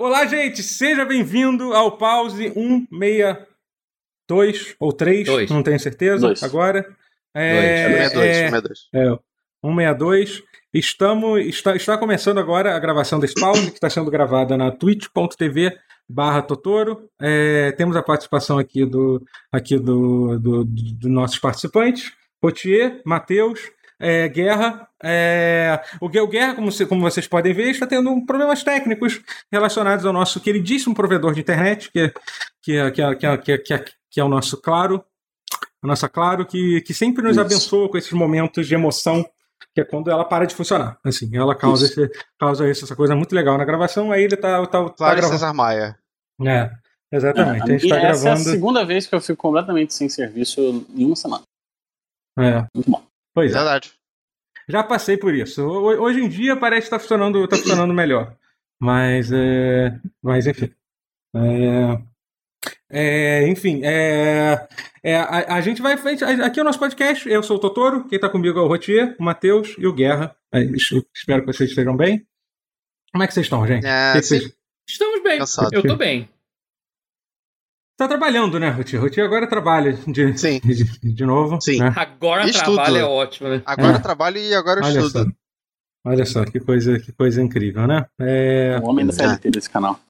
Olá, gente, seja bem-vindo ao Pause 162 ou 3, Dois. não tenho certeza Dois. agora. É, É, 62, é, 62. é, 162. Estamos, está, está começando agora a gravação desse pause, que está sendo gravada na twitch.tv barra Totoro. É, temos a participação aqui do aqui do, do, do- dos nossos participantes, Potier, Matheus, é, Guerra. É, o Gue- o Guerra, como, se- como vocês podem ver, está tendo problemas técnicos relacionados ao nosso queridíssimo provedor de internet, que é, que é, que é, que é, que é, que é, que é o nosso Claro. A nossa Claro, que, que sempre nos Isso. abençoa com esses momentos de emoção que é quando ela para de funcionar. Assim, ela causa, Isso. esse, causa isso, essa coisa muito legal na gravação, aí ele tá, tá, tá Claro, gravando. César Maia. É, exatamente. a gente tá essa é a segunda vez que eu fico completamente sem serviço em uma semana. É, Muito bom. Pois é. Verdade. Já passei por isso. Ho- Hoje em dia parece que tá funcionando, tá funcionando melhor. Mas, é, mas enfim. É, é, enfim, é, é, a, a gente vai. Aqui é o nosso podcast. Eu sou o Totoro. Quem tá comigo é o Rotier, o Matheus e o Guerra. É. Espero que vocês estejam bem. Como é que vocês estão, gente? É, vocês- Estamos bem. Cansado. Eu tô bem. Tá trabalhando, né, Rotier? Rotier agora trabalha de, Sim. de, de novo. Sim. né? Agora Estudo. trabalho é ótimo, né? Agora É. trabalho e agora Olha só. estudo. Olha só, que coisa, que coisa incrível, né? É, O homem da CLT desse canal.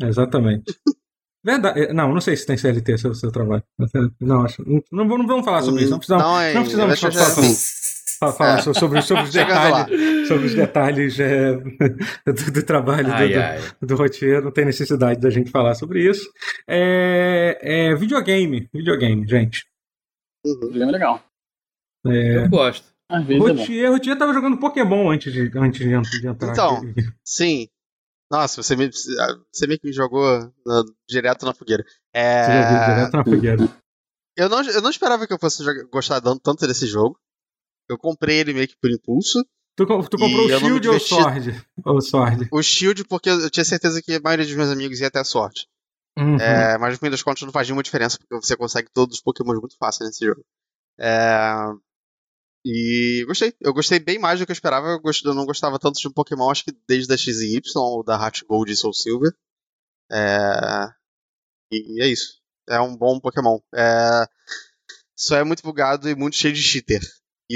Exatamente. Verdade. é, Não, não sei se tem CLT seu, seu trabalho. Não, acho. Não, vamos- não vamos falar sobre isso. Não precisamos, Não, é- não precisamos falar, já- falar- falar- É. so- sobre, sobre os detalhes, sobre os detalhes é, do, do trabalho do- Ai, do, ai. do roteiro. Não tem necessidade da gente falar sobre isso. É, é videogame. Videogame, gente. O programa é legal. É, Eu gosto. Às vezes é. Rotier, Rotier tava jogando Pokémon antes de, antes de, ent- de entrar Então. aqui. Sim. Nossa, você, me, você meio que me jogou na- direto na fogueira. É, Você já viu direto na fogueira. eu, não, eu não esperava que eu fosse jogar- gostar tanto desse jogo. Eu comprei ele meio que por impulso. Tu, tu comprou o Shield ou o. Sword? Ou Sword? O Shield, porque eu tinha certeza que a maioria dos meus amigos ia até a sorte. Uhum. É, mas no fim das contas não faz nenhuma diferença, porque você consegue todos os Pokémon muito fácil nesse jogo. É, e gostei. Eu gostei bem mais do que eu esperava. Eu, gost- eu não gostava tanto de um Pokémon, acho que desde a X e Y, ou da Heart Gold e Soul Silver. É, e é isso. É um bom Pokémon. É, só é muito bugado e muito cheio de cheater.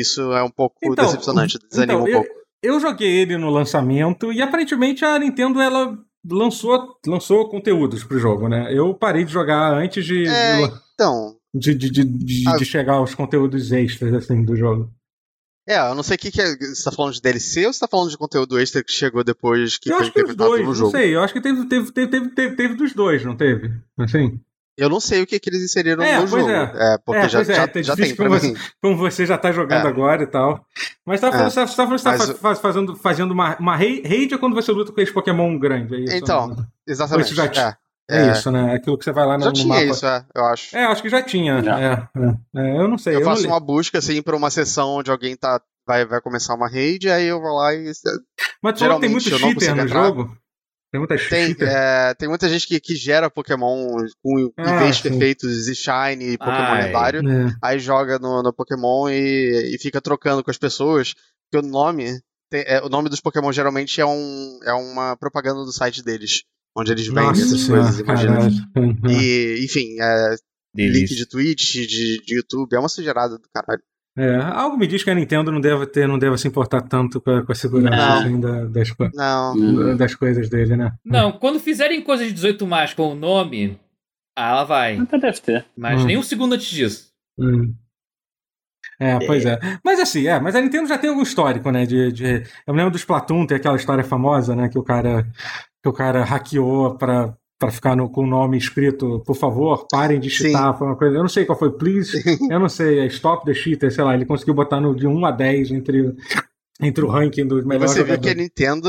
Isso é um pouco Então, decepcionante, desanima então, um eu- pouco. Eu joguei ele no lançamento e aparentemente a Nintendo ela lançou, lançou conteúdos pro jogo, né? Eu parei de jogar antes de, É, então, de, de, de, de- Ah. de chegar aos conteúdos extras assim, do jogo. É, eu não sei o que, que é. Você tá falando de DLC ou você tá falando de conteúdo extra que chegou depois que eu foi acho que os dois, no não jogo? sei, eu acho que teve, teve, teve, teve, teve, teve dos dois, não teve? Assim, Eu não sei o que, que eles inseriram É, no pois jogo. é. porque É, já, pois é, já, tá já tem como mim. como você já tá jogando É. agora e tal. Mas tá falando, É. você tá falando que você tá faz- fazendo, fazendo uma, uma raid é quando você luta com esse Pokémon grande, é isso? Então, né? Exatamente. Já é, É, isso, né? Aquilo que você vai lá no, Já no tinha mapa. isso, é, eu acho. É, acho que já tinha. Já. É, é. É, eu não sei. eu eu faço uma busca assim pra uma sessão onde alguém tá, vai, vai começar uma raid, aí eu vou lá e. Mas tu tem muito geralmente eu não cheater consigo no entrar. jogo? Tem muita Tem, é, tem muita gente que, que gera Pokémon com Ah, sim. perfeitos e Shine e Pokémon Ai. lendário. É. aí joga no, no Pokémon e, e fica trocando com as pessoas, porque o nome, tem- é, o nome dos Pokémon geralmente é, um, é uma propaganda do site deles, onde eles vendem Nossa essas senhora, coisas, imagina. caralho. E, enfim, é, link de Twitch, de, de YouTube, é uma sujeirada do caralho. É, algo me diz que a Nintendo não deve ter, não deve se importar tanto com a, com a segurança Não. assim, da- das, Não, das coisas dele, né? Não, quando fizerem coisa de 18 mais com o nome, ah, ela vai. Até deve ter. Mas Hum. nem um segundo antes disso. Hum. É, pois é. Mas assim, é, mas a Nintendo já tem algum histórico, né? De, de... Eu me lembro do Splatoon, tem aquela história famosa, né? Que o cara, que o cara hackeou pra, pra ficar no, com o nome escrito, por favor, parem de Sim. cheatar. Foi uma coisa. Eu não sei qual foi, please. Eu não sei, é Stop the Cheater, sei lá. Ele conseguiu botar no, de 1 a 10 entre, entre o ranking dos melhores você viu que a. Nintendo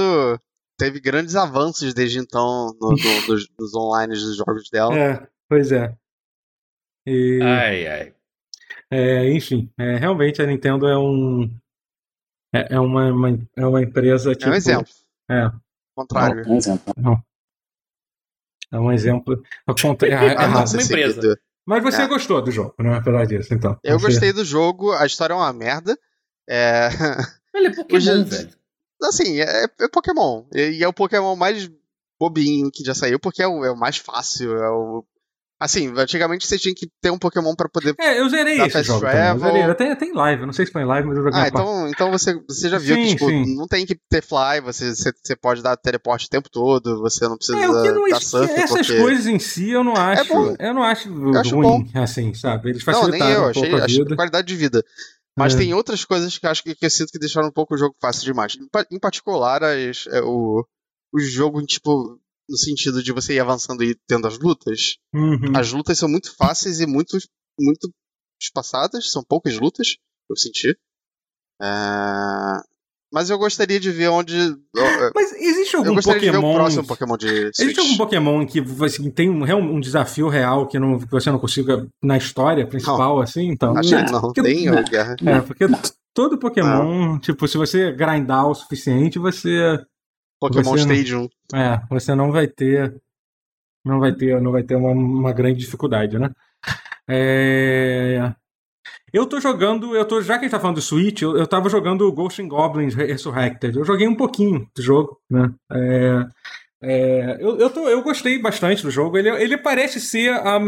teve grandes avanços desde então no, no- nos, nos online dos jogos dela. É, pois é. E, Ai, ai. é, enfim, é, realmente a Nintendo é um. É, é uma, uma- é uma empresa tipo. É um exemplo. É, Contrário. Um exemplo. É um exemplo. contra- é, Ah, errado. nossa, uma empresa. Mas você É. gostou do jogo, né? Apesar disso, então. Eu Você- gostei do jogo, a história é uma merda. É. Ele é Pokémon, velho. Assim, é, é Pokémon. E, e é o Pokémon mais bobinho que já saiu, porque é o, é o mais fácil, é o. Assim, antigamente você tinha que ter um Pokémon pra poder. É, eu zerei esse jogo. também, Eu travel. zerei. Até, até em live, eu não sei se foi em live, mas eu joguei Ah, parte. então, então você, você já viu Sim, que, tipo, sim. não tem que ter fly, você, você, você pode dar teleporte o tempo todo, você não precisa É, o que não dar surf, essas porque... coisas em si eu não acho, bom. eu não acho, acho ruim, assim, sabe? Eles Não, facilitaram nem eu, um achei, pouco a achei qualidade de vida. Mas É. tem outras coisas que eu acho que, que eu sinto que deixaram um pouco o jogo fácil demais. Em particular, as, é, o, o jogo, tipo, no sentido de você ir avançando e tendo as lutas. Uhum. As lutas são muito fáceis e muito, muito espaçadas, são poucas lutas, eu senti. É, Mas eu gostaria de ver onde. Eu, Mas existe eu algum gostaria de ver Pokémon... o próximo Pokémon de Switch. Existe algum Pokémon que assim, tem um, um desafio real que, não, que você não consiga na história principal, assim? Então, Acho que não, Porque- tem, Guerra. É, porque todo Pokémon, tipo, se você grindar o suficiente, você Pokémon Você não- Stadium. É, você não vai ter. Não vai ter, não vai ter uma, uma grande dificuldade, né? É, Eu tô jogando, eu tô, já que a gente tá falando do Switch, eu, eu tava jogando Ghost and Goblins Resurrected. Eu joguei um pouquinho do jogo, né? É, é, eu, eu, tô, eu gostei bastante do jogo. Ele, ele parece ser a,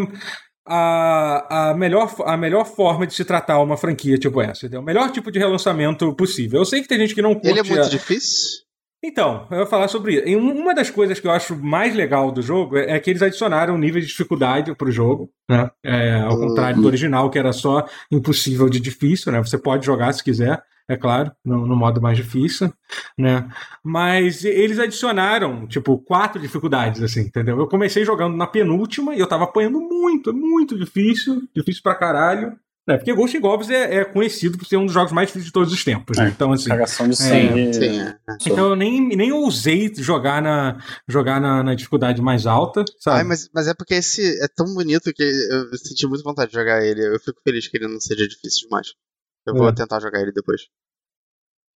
a, a, melhor, a melhor forma de se tratar uma franquia tipo essa. entendeu? O melhor tipo de relançamento possível. Eu sei que tem gente que não curte Ele é muito a- difícil? Então, eu vou falar sobre isso. Uma das coisas que eu acho mais legal do jogo é é que eles adicionaram um nível de dificuldade pro jogo, né? É, ao Uhum. contrário do original, que era só impossível de difícil, né? Você pode jogar se quiser, é claro, no, no modo mais difícil, né? Mas eles adicionaram, tipo, quatro dificuldades, assim, entendeu? Eu comecei jogando na penúltima e eu tava apanhando muito, muito difícil, difícil pra caralho. Né? Porque Ghost in Goblins é, é conhecido por ser um dos jogos mais difíceis de todos os tempos. né? É, Então, assim. Cagação de sangue. Sim, é. Então eu nem, nem ousei jogar na, jogar na, na dificuldade mais alta, sabe? Ai, mas, mas é porque esse é tão bonito que eu senti muito vontade de jogar ele. Eu fico feliz que ele não seja difícil demais. Eu vou É. tentar jogar ele depois.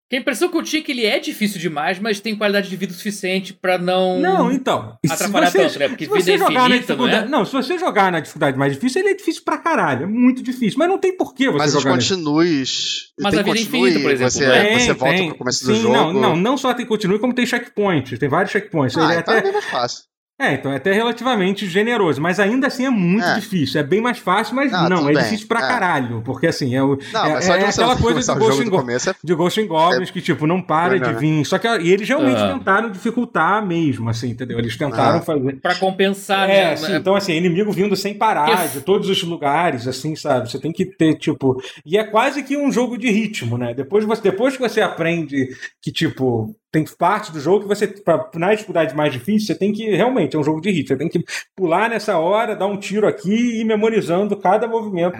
Que a impressão que eu tinha é que ele é difícil demais, mas tem qualidade de vida suficiente pra não. Não, então. Atrapalhar você- tanto, né? Porque se vida você é jogar na infinita, dificuldade. não Não, se você jogar na dificuldade mais difícil, ele é difícil pra caralho. É muito difícil. Mas não tem porquê você Mas os jogar. na- continues. Mas tem a vida é continue, infinita, por exemplo, Você, é? você volta tem. pro começo Sim, do jogo. Não, não, não só tem continue, como tem checkpoints. Tem vários checkpoints. Ah, ele é então até, é mais fácil. É, então é até relativamente generoso, mas ainda assim é muito É. difícil. É bem mais fácil, mas Ah, não, é bem. difícil pra É. caralho. Porque assim, é, o, Não, é, mas só de é você aquela coisa do o Ghost Go- começo é de Ghost in Goblins, que tipo, não para Não, de vir. Só que e eles realmente Ah. tentaram dificultar mesmo, assim, entendeu? Eles tentaram fazer. Pra compensar, É, né? assim, então assim, inimigo vindo sem parar de todos os lugares, assim, sabe? Você tem que ter, tipo. E é quase que um jogo de ritmo, né? Depois, você, depois que você aprende que, tipo, tem parte do jogo que você, pra, na dificuldade mais difícil, você tem que. Realmente, é um jogo de ritmo. Você tem que pular nessa hora, dar um tiro aqui e ir memorizando cada movimento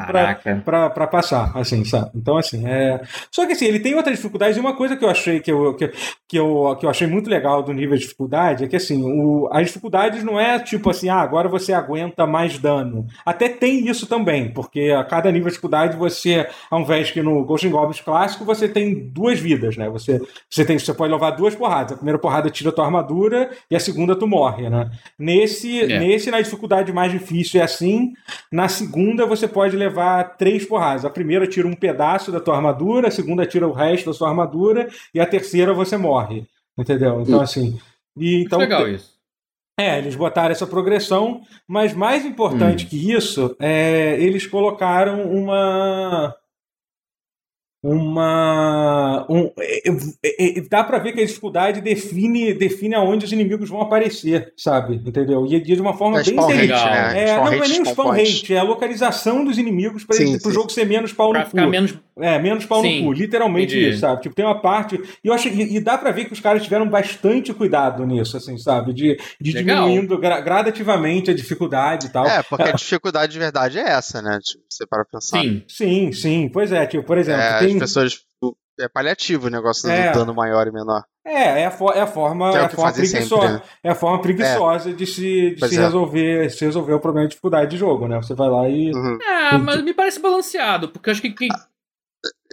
pra passar, assim, sabe? Então, assim, é. Só que assim, ele tem outras dificuldades, e uma coisa que eu achei que eu, que, que eu, que eu achei muito legal do nível de dificuldade é que assim, o, as dificuldades não é tipo assim, ah, agora você aguenta mais dano. Até tem isso também, porque a cada nível de dificuldade você, ao invés que no Ghost in Goblins clássico, você tem duas vidas, né? Você, você, tem, você pode levar duas porradas. A primeira porrada tira a tua armadura e a segunda tu morre, né? Nesse, É. nesse na dificuldade mais difícil é assim. Na segunda você pode levar três porradas. A primeira tira um pedaço da tua armadura, a segunda tira o resto da sua armadura e a terceira você morre. Entendeu? Então, assim. E, então, Legal isso. é, eles botaram essa progressão, mas mais importante que isso, é, eles colocaram uma. Uma. Um, é, é, é, dá pra ver que a dificuldade define, define aonde os inimigos vão aparecer, sabe? Entendeu? E de uma forma É bem inteligente. legal. né? É, não, não é nem o spawn rate, é a localização dos inimigos para o jogo ser menos pau Pra no ficar cu. menos. É, menos pau Sim, no cu, literalmente entendi. isso, sabe? Tipo, tem uma parte. E eu achei, e, e dá pra ver que os caras tiveram bastante cuidado nisso, assim, sabe? De, de diminuindo gra- gradativamente a dificuldade e tal. É, porque a dificuldade de verdade é essa, né? Tipo, você para pensar. Sim. Sim, sim. Pois é, tipo, por exemplo, É, tem. As pessoas. tipo, É paliativo o negócio É. do dano maior e menor. É, é a, fo- é a forma, é é a forma preguiçosa. sempre, né? É a forma preguiçosa de se, de se é. resolver, se resolver o problema de dificuldade de jogo, né? Você vai lá e. Uhum. Ah, mas me parece balanceado, porque eu acho que. que-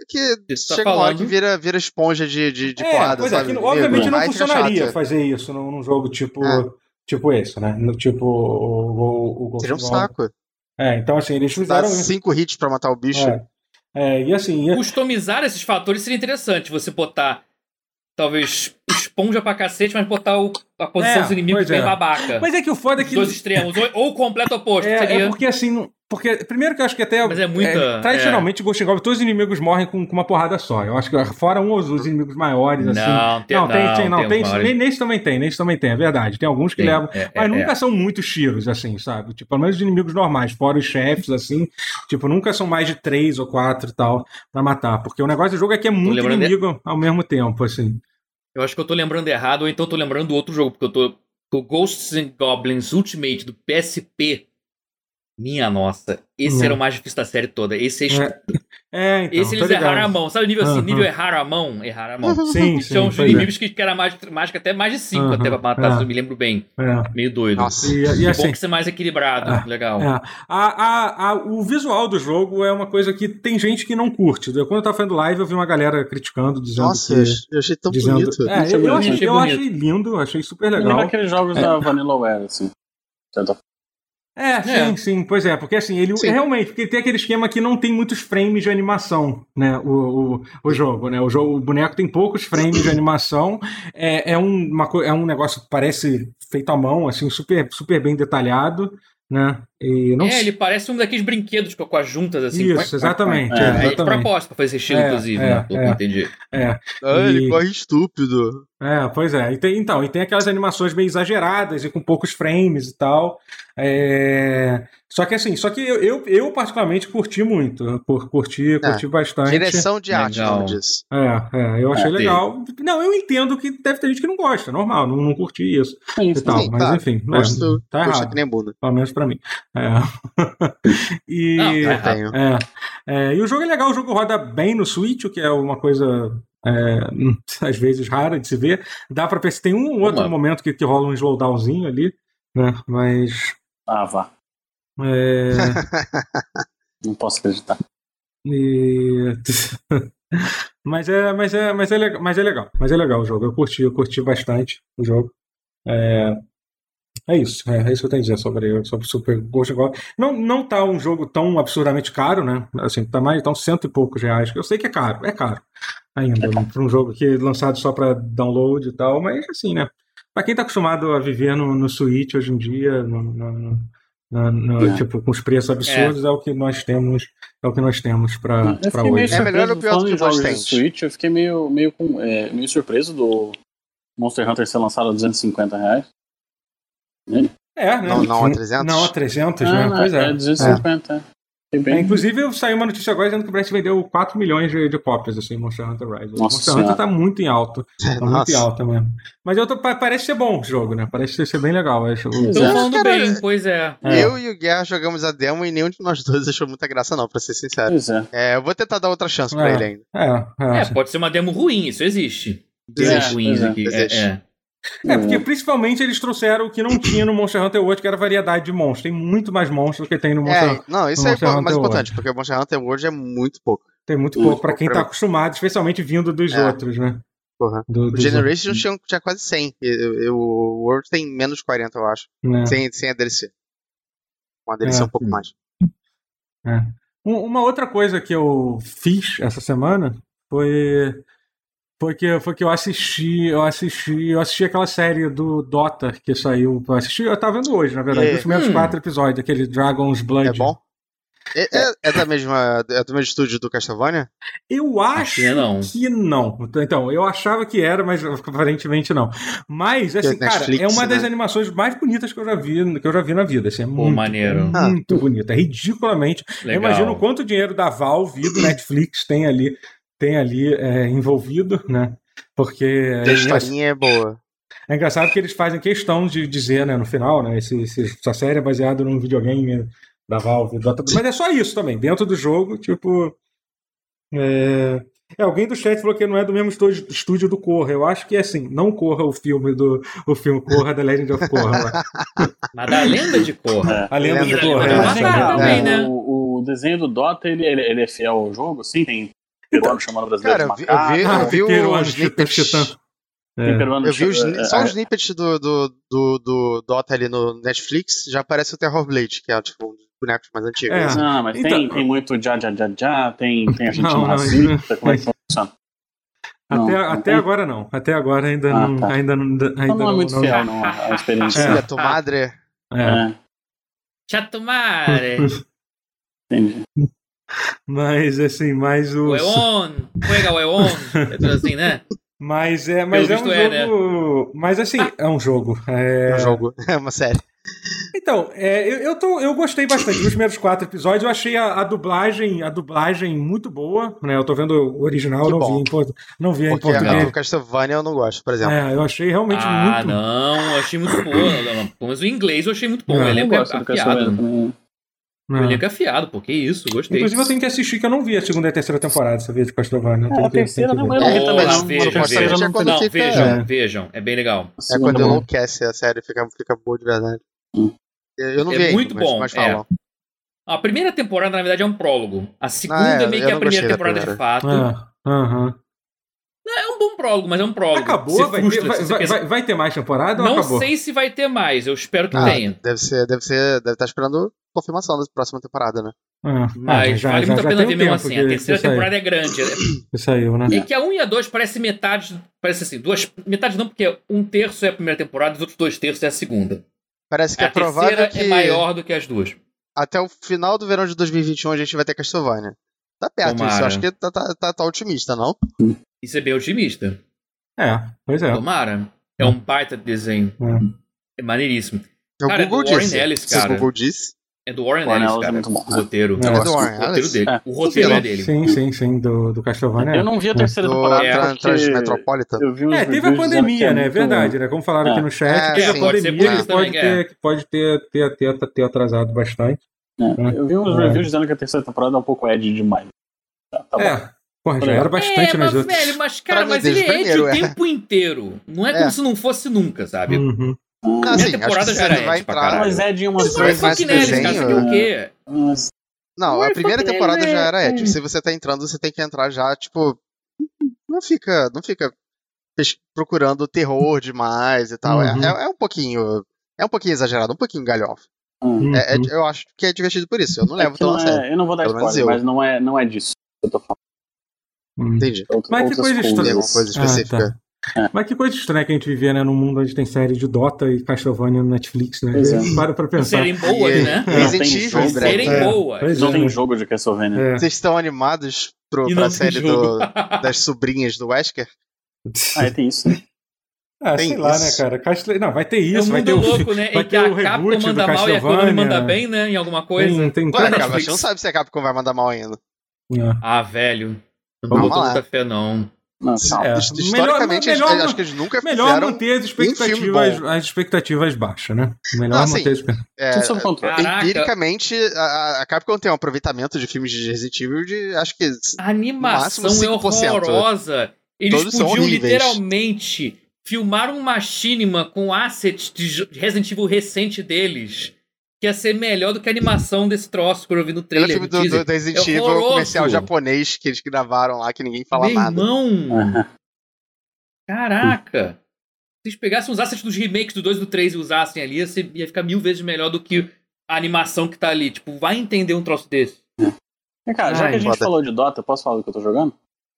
Que Você tá chega uma hora que vira, vira esponja de, de, de é, porrada, pois é, sabe? que obviamente não funcionaria chato. fazer isso num, num jogo tipo, É. tipo esse, né? No, tipo o, o, o Ghost Seria um saco. É, então assim, eles Dá fizeram isso. cinco hits pra matar o bicho. É. É, e assim, e- customizar esses fatores seria interessante. Você botar talvez esponja pra cacete, mas botar o, a posição É, dos inimigos bem é. babaca. Mas é que o foda é que. dois extremos. Ou, ou o completo oposto. É, seria... é porque assim. Porque, primeiro que eu acho que até. Mas é muita- tradicionalmente, Ghost and Goblin, todos os inimigos morrem com, com uma porrada só. Eu acho que fora um ou os inimigos maiores, assim. Não, tem, não, tem, não, tem, não, tem tem, nem- nesse também tem, nesse também tem, é verdade. Tem alguns que Tem, levam. é, Mas é, nunca é. são muitos tiros, assim, sabe? Tipo, pelo menos os inimigos normais, fora os chefes, assim. Tipo, nunca são mais de três ou quatro e tal pra matar. Porque o negócio do jogo é que é muito inimigo ao mesmo tempo, assim. Eu acho que eu tô lembrando errado, ou então eu tô lembrando do outro jogo, porque eu tô. O Ghosts and Goblins Ultimate do PSP. Minha nossa, esse Hum. era o mais difícil da série toda. Esse é, É, É, então. Esse eles ligado. erraram a mão. Sabe o nível assim? Nível erraram a mão? Erraram a mão. Sim, sim. Tinha uns é. inimigos que, que era mais, mágica até mais de 5 Aham, até pra matar, é. se eu me lembro bem. É. Meio doido. Nossa. E, e E assim, bom que ser mais equilibrado. Legal. É. A, a, a- o visual do jogo é uma coisa que tem gente que não curte. Eu, quando eu tava fazendo live, eu vi uma galera criticando, dizendo Nossa, que. eu achei tão dizendo, bonito. É, eu, eu achei, eu achei lindo, achei super Me lembra legal. aqueles jogos da Vanillaware, assim. de certa É, sim, É. sim, pois é, porque assim, ele Sim. realmente, porque tem aquele esquema que não tem muitos frames de animação, né? O, o, o jogo, né? O, jogo, o boneco tem poucos frames de animação. É, é, um, uma, é um negócio que parece feito à mão, assim, super, super bem detalhado, né? E não é, ele parece um daqueles brinquedos com, com as juntas assim. Isso, exatamente. É, é, é de exatamente. propósito pra fazer esse estilo, É, inclusive, é, né? Pelo é. entendi. É. Ah, ele E- corre estúpido. É, pois é. E tem, então, e tem aquelas animações bem exageradas e com poucos frames e tal. É, Só que assim, só que eu, eu, eu particularmente curti muito. Cur- Curti, curti bastante. Direção de arte, Legal. como diz. É, é, eu achei É, tem. legal. Não, eu entendo que deve ter gente que não gosta, normal, não, não curti isso e Sim, tal. sim, mas tá. enfim, né, Gosto, tá gosto errado. que nem bunda. Pelo menos pra mim. É. e. Não, tá errado. É, é, e o jogo é legal, o jogo roda bem no Switch, o que é uma coisa é, às vezes rara de se ver. Dá pra perceber, tem um outro Uma. momento que, que rola um slowdownzinho ali, né? Mas. Ah, vá. É, Não posso acreditar. e- mas, é, mas, é, mas, é legal, mas é legal. Mas é legal o jogo. Eu curti, eu curti bastante o jogo. É, é isso, é, é isso que eu tenho a dizer sobre, sobre Super Ghost Goblin. Não, não tá um jogo tão absurdamente caro, né? Assim, tá mais, tá uns cento e poucos reais. Eu sei que é caro, é caro ainda, para um jogo que é lançado só para download e tal, mas assim, né? Pra quem tá acostumado a viver no, no Switch hoje em dia, no, no- no- no- É. tipo, com os preços absurdos, é. o que nós temos, é o que nós temos para Eu fiquei meio hoje. É melhor surpreso, ou pior do que nós temos? Switch, eu fiquei meio, meio, com, é, meio surpreso do Monster Hunter ser lançado a 250 reais. É, né? Não- não a 300? Não a 300, Ah, né? não, Pois é. é 250. Fiquei É, bem... inclusive, saiu uma notícia agora dizendo que o Brett vendeu 4 milhões de, de cópias, assim, Monster Hunter Rise. O Nossa Monster Hunter tá muito em alto. Tá muito Nossa. em alta mesmo. Mas eu tô, pa- parece ser bom o jogo, né? Parece ser bem legal. eu Acho. Pois Estão é. falando Cara, bem, pois é. É. Eu e o Guerra jogamos a demo e nenhum de nós dois achou muita graça, não, pra ser sincero. Pois é. É, eu vou tentar dar outra chance pra ele ainda. É, é, É, assim. pode ser uma demo ruim, isso existe. Demos Existe, ruins é. aqui. Existe. É, é. É, porque principalmente eles trouxeram o que não tinha no Monster Hunter World, que era a variedade de monstros. Tem muito mais monstros que tem no Monster É, Hunter. não, isso é Monster o mais Hunter importante, porque o Monster Hunter World é muito pouco. Tem muito Muito pouco pra quem tá acostumado, especialmente vindo dos É. outros, né? Porra. Do, O Generation tinha, tinha quase 100. E- e- O World tem menos de 40, eu acho. né? Sem, sem a DLC. Com a DLC É. um pouco mais. É. Um- Uma outra coisa que eu fiz essa semana foi foi que, foi que eu assisti, eu assisti, eu assisti aquela série do Dota que saiu. Eu assisti, eu tava vendo hoje, na verdade, aí? os primeiros Hum. quatro episódios, aquele Dragon's Blood. É bom? É, é- é da mesma, é do mesmo estúdio do Castlevania? Eu acho que não. que não. Então, eu achava que era, mas aparentemente não. Mas, assim, é cara, Netflix, é uma das né? animações mais bonitas que eu já vi, que eu já vi na vida. Assim, é muito, maneiro. é muito bonito. É ridiculamente Legal. Eu imagino quanto dinheiro da Valve e do Netflix tem ali, tem ali é, envolvido, né? Porque é, a historinha é boa. é engraçado que eles fazem questão de dizer, né, no final, né, esse, esse- essa série é baseada num videogame da Valve, do Dota- mas é só isso também, dentro do jogo, tipo. É, é, alguém do chat falou que não é do mesmo estúdio, do Corra. Eu acho que é assim, não corra o filme do o filme Corra The Legend of Korra. lá. Mas da lenda de Corra. A lenda Lenda de. Korra. é, é. também, É, né? o, o desenho do Dota, ele, ele, ele é fiel ao jogo, sim? Tem peruano chamando brasileiro Cara, de eu vi- eu vi- macaco, Ah, eu vi Pipeiro, os snippets. É. peruano Eu vi os, só é, os snippets do, do, do, do Dota ali no Netflix, já aparece o Terror Blade, que é tipo um dos bonecos mais antigos. É. Não, mas Então- tem, tem muito já, já, já, já, tem, tem a gente Não, não, racista, como é que funciona? Até, Não, até não. agora não. Até agora ainda Ah, não. tá. Ainda não. Ainda Então não é muito não- fiel, não, a experiência. É. Tu madre. É. É, Chato mare. entendi. Mas assim, mas o. Weon. Juega Weon. É assim, né? Mas é, mas é um é, né? jogo. Mas assim, é um jogo. É... Um jogo. É uma série. Então, é, eu, eu, tô, eu gostei bastante dos primeiros quatro episódios. Eu achei a, a dublagem, a dublagem muito boa, né? Eu tô vendo o original, Que não bom. vi em, portu- não vi em Porque a português. do Castlevania eu não gosto, por exemplo. É, eu achei realmente Ah, muito. não. Eu achei muito boa. Pelo menos o inglês eu achei muito bom. Não, Eu é gosto do Castlevania também. O É. elenco é afiado, pô. Que isso, gostei. Inclusive, eu tenho que assistir, que eu não vi a segunda e a terceira temporada, sabia, de Castlevania. Eu É, a terceira não é- eu vi também, não. vejam, vejam. é Não, fica- vejam, É. vejam. É bem legal. A É quando não. enlouquece a série, fica, fica boa de verdade. Eu não É vi ainda, muito mas, bom, mas é. falam. A primeira temporada, na verdade, é um prólogo. A segunda Ah, é, é meio eu que a não primeira temporada de fato. Ah, aham. É um bom prólogo, mas é um prólogo. Acabou? Você Vai, frustra, ter, vai, vai, pensa, vai- ter mais temporada Não acabou? sei se vai ter mais, eu espero que Ah, tenha. Deve ser, deve ser, deve estar esperando confirmação da próxima temporada, né? Ah, Mas já- vale já- muito já a pena ver um mesmo assim. A terceira saiu. temporada é grande. Que saiu, né? É que a 1 e a 2 parece metade. Parece assim, duas. Metade não, porque um terço é a primeira temporada e os outros dois terços é a segunda. Parece que a é provável terceira que é maior do que as duas. até o final do verão de 2021 a gente vai ter Castlevania. Tá perto isso, Tomara. eu acho que tá, tá, tá, tá otimista, não? Isso é bem otimista. É, pois é. Tomara. É um baita de desenho. É. É maneiríssimo. O Cara, é Google do Warren disse. Ellis, o cara. Google disse. É do Warren Warren Ellis, Ellis é cara. muito bom. O roteiro. É. É do o Warren roteiro Ellis? dele. É. O roteiro é dele. Sim, sim, sim, do, do Castlevania. Eu não vi a terceira Do temporada. É, Tra- porque Transmetropolitan. Eu vi uns É, teve a pandemia, é né? É verdade, né? Como falaram É. aqui no chat, É, teve a ser pandemia que pode, ter, que pode ter, ter, ter, ter atrasado bastante. É, Eu vi uns É. reviews dizendo que a terceira temporada é um pouco edgy demais. Tá, tá bom. É, porra, já era bastante é, nas mas, outras. velho, mas, cara, mas ele é de primeiro, o é. tempo inteiro. Não é como É. se não fosse nunca, sabe? Uhum. Não, Primeira assim, temporada já você era vai Ed pra entrar. caralho. Mas é de umas é Mas mais Ellis, cara. Desenho, quer o quê? Não, a é primeira temporada já é- era Ed. é. Se você tá entrando, você tem que entrar já, tipo. Não fica. Não fica procurando terror demais e tal. É- Uhum. É, é um pouquinho. É um pouquinho exagerado, um pouquinho galhofa. hum. É- é- Uhum. eu acho que é divertido por isso. Eu não É levo tão a sério. é, eu não vou dar spoiler, mas não é, não é disso que eu tô falando. Uhum. Entendi. Outra- Mas que coisa estranha. coisa Ah, específica. Mas que coisa estranha que a gente vivia, né? Num mundo onde tem série de Dota e Castlevania no Netflix, né? É. Para pra pensar. serem boas, E- né? Não Resident Evil, breve. Serem É, boas. Não é. tem jogo de Castlevania. É. Vocês estão animados pro, pra série do- das sobrinhas do Wesker? Ah, é, tem isso. né? Ah, Tem sei lá, isso. né, cara? Castle... Não, vai ter É isso, vai ter o. louco, né? vai Em que ter a o do manda mal e a Konami manda bem, né? Em alguma coisa. Tem, tem Ué, cada- cara, a Netflix. gente não sabe se a Capcom vai mandar mal ainda. É. Ah, velho. Não Vamos botou lá. muita fé, não. Não, calma. É. His- Historicamente, Melhor- melhor- acho que eles nunca Melhor fizeram. manter as expectativas, as expectativas baixas, né? Melhor Não, assim, manter as expectativas. é, Tudo controle. Empiricamente, a, a Capcom tem um aproveitamento de filmes de Resident Evil de, acho que... A animação máximo é 5%. horrorosa. Eles Todos são podiam literalmente filmar um machinima com assets de Resident Evil recente deles. Que ia ser melhor do que a animação desse troço que eu vi no trailer. filme no do, do, do Resident É Evil, comercial japonês que eles gravaram lá, que ninguém fala Meu nada. irmão! Caraca! Se eles pegassem os assets dos remakes do 2 e do 3 e usassem ali, ia, ser- ia ficar mil vezes melhor do que a animação que tá ali. Tipo, vai entender um troço desse. Vem cá, já Ai, que a gente foda. falou de Dota, posso falar do que eu tô jogando?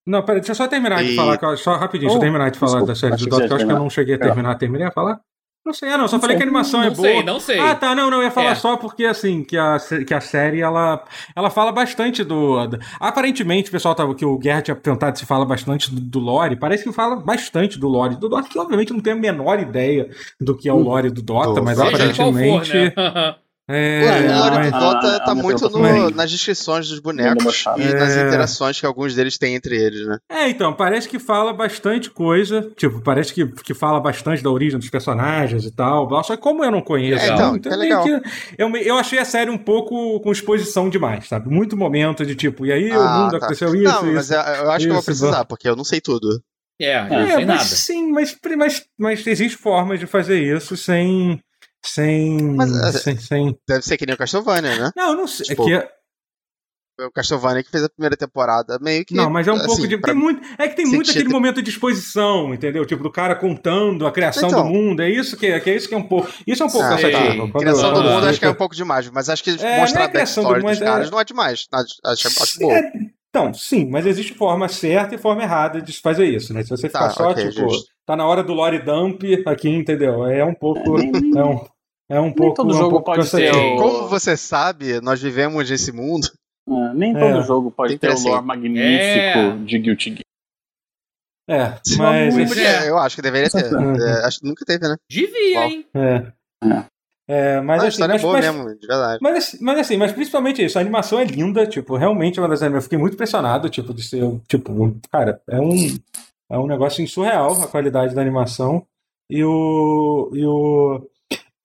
Não, peraí, deixa eu só terminar de E- falar, que eu- só rapidinho, deixa eu Oh, terminar de falar desculpa, da série do que Dota, que eu acho que eu não cheguei a terminar. Terminei a falar? Não sei, ah, não, só Não falei sei. que a animação é não boa. sei, não sei. Ah, tá, não, não, eu ia falar É. só porque, assim, que a, que a série, ela, ela fala bastante do... da- Aparentemente, o pessoal tava, que o Guerra tinha perguntado se fala bastante do, do lore, parece que fala bastante do lore do Dota, que obviamente não tenho a menor ideia do que é o lore do Dota, Do mas qual for, aparentemente... né? É, Ué, o lore mas- do Dota Ah, tá a minha muito no- nas descrições dos bonecos e nas É. interações que alguns deles têm entre eles, né? É, então, parece que fala bastante coisa. Tipo, parece que, que fala bastante da origem dos personagens e tal. blá, Só que como eu não conheço, É, então, então, é legal. que eu, eu achei a série um pouco com exposição demais, sabe? Muito momento de tipo, e aí o Ah, mundo tá. aconteceu isso, não, mas isso. eu, eu acho que eu vou isso, precisar, porque eu não sei tudo. É, É, sei mas nada. sim, mas, mas, mas existe formas de fazer isso sem. Sem. Mas, é, sem, sem... Deve ser que nem o Castlevania, né? Não, eu não sei. Tipo, é que é- O Castlevania que fez a primeira temporada, meio que. Não, mas é um assim, pouco de. Tem muito, é que tem muito aquele momento de exposição, entendeu? Tipo, do cara contando a criação Então. do mundo. É isso que é, que é isso que é um pouco. Isso é um pouco cansativo. Criação do mundo acho que é um pouco demais, mas acho que É, mostrar é a do backstory mundo, dos é- caras não é demais. Acho, acho, acho boa. É, Então, sim, mas existe forma certa e forma errada de se fazer isso, né? Se você ficar Tá, só, ok, tipo, justo. tá na hora do lore dump aqui, entendeu? É um pouco. É, nem- É um, é um pouco. todo é um jogo pouco pode o- Como você sabe, nós vivemos nesse mundo. É, nem todo É. jogo pode ter o ser lore assim. magnífico É. de Guilty Gear. É, mas. Eu acho que deveria ter. Acho que nunca teve, né? Devia, Bom. hein? É. É. É, mas Mas a assim, história mas, é boa mas- mesmo, de verdade. Mas, assim- mas assim, mas principalmente isso, a animação é linda, tipo, realmente é uma das animações. Eu fiquei muito impressionado, tipo, de ser, tipo, cara, é um, é um negócio surreal a qualidade da animação. E o. E o.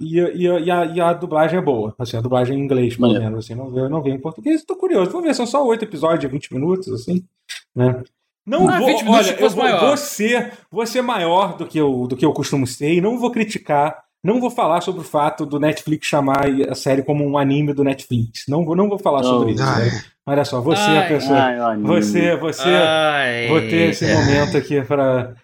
E, a- e, a, e, a, e a dublagem é boa, assim, a dublagem em inglês, pelo menos, assim, não veio, não veio em português, tô curioso, vou ver, são só oito episódios de 20 minutos, assim, né? Não Ah, vou, 20 minutos olha, eu vou, maior. vou ser, vou ser maior do que, eu, do que eu costumo ser e não vou criticar, não vou falar sobre o fato do Netflix chamar a série como um anime do Netflix. Não vou, não vou falar sobre isso. Né? Olha só, você é a Ai, pessoa. Ai, Você, você, Ai, vou ter esse é. momento aqui para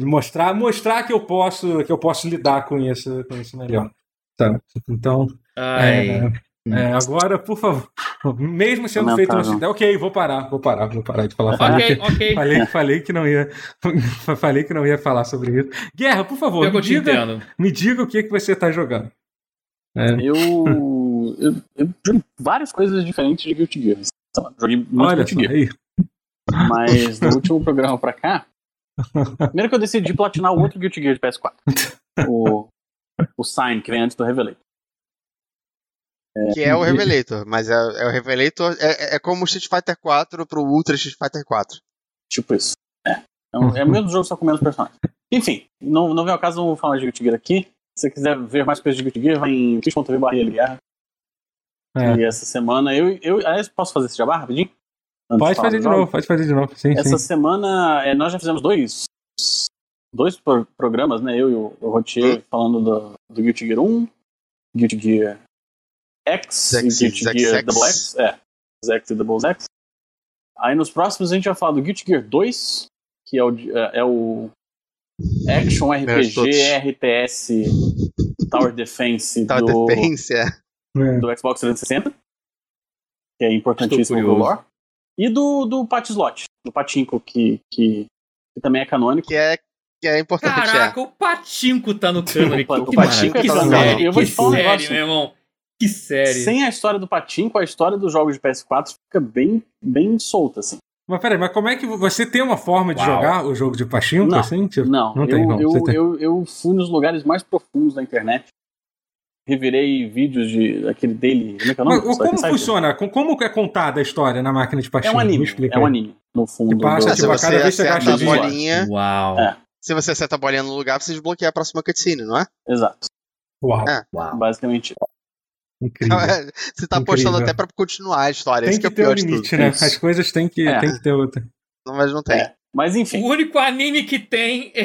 mostrar, mostrar que eu posso, que eu posso lidar com isso, com isso melhor. Tá. Então, Ai. é, é, agora, por favor, mesmo sendo feito no Lamentável. Ocidente, ok, vou parar, vou parar, vou parar de falar. Falei Ok, que- ok. Falei, falei que não ia, falei que não ia falar sobre isso. Guerra, por favor, Eu me diga, me diga o que, que você está jogando. É. Eu, eu, eu joguei várias coisas diferentes de Guilty Gear. Joguei muito Olha Guilty Gear. aí. Mas do último programa pra cá, primeiro que eu decidi platinar o outro Guilty Gear de PS4. O, o Sign, que vem antes do Que é o Revelator, mas é, é o Revelator. É, é como o Street Fighter 4 pro Ultra Street Fighter 4. Tipo isso. É. É, um, é o mesmo jogo, só com menos personagens. Enfim, não, não vem ao caso, não vou falar de Guilty Gear aqui. Se você quiser ver mais coisas de Guilty Gear, vai em twitch.tv barra guerra. É. E essa semana, eu, eu aliás, posso fazer esse jabá rapidinho? Antes Pode fazer de novo, pode fazer de novo. Sim, Essa sim. semana é, nós já fizemos dois, dois pro- programas, né? Eu e o, o Rotier Hum. falando do, do Guilty Gear 1, Guilty Gear X e Zex- Guilty Zex- Gear Zex. Double X. É, Zex e Double X. Aí nos próximos a gente vai falar do Guilty Gear 2, que é o, é, é o Action. RPG RTS Tower Defense Tá do, defense, é. É. do Xbox 360, que é importantíssimo pro lore. E do, do Pat Slot, do Patinko, que, que, que também é canônico. Que é, que é importante, Caraca, o Patinco tá no cano. O Pa- que o Patinco tá que no cano. série, Eu vou te falar um negócio. meu irmão. Que série. Sem a história do Patinco, a história dos jogos de PS4 fica bem, bem solta, assim. Mas peraí, mas como é que você tem uma forma de Uau. jogar o jogo de Pachinko, Não, assim? Tipo, Não, não eu, tem eu, Você tem. eu, eu fui nos lugares mais profundos da internet. Revirei vídeos de aquele dele. Como é que é o nome? Mas, como funciona? Com- Como é contada a história na máquina de É Pachinko? um anime. É um anime, no fundo. Que passa, do- É, tipo, a você cada vez que você acerta gasta a bolinha, Uau. É. se você acerta a bolinha no lugar, você desbloqueia a próxima cutscene, não é? Exato. Uau, É. Uau. Basicamente. Incrível. Você tá apostando até pra continuar a história. Tem Esse que é que o ter pior um de limite, né? Isso. As coisas têm que, É. tem que ter outra. Não, Mas não tem. É. Mas enfim. O único anime que tem é,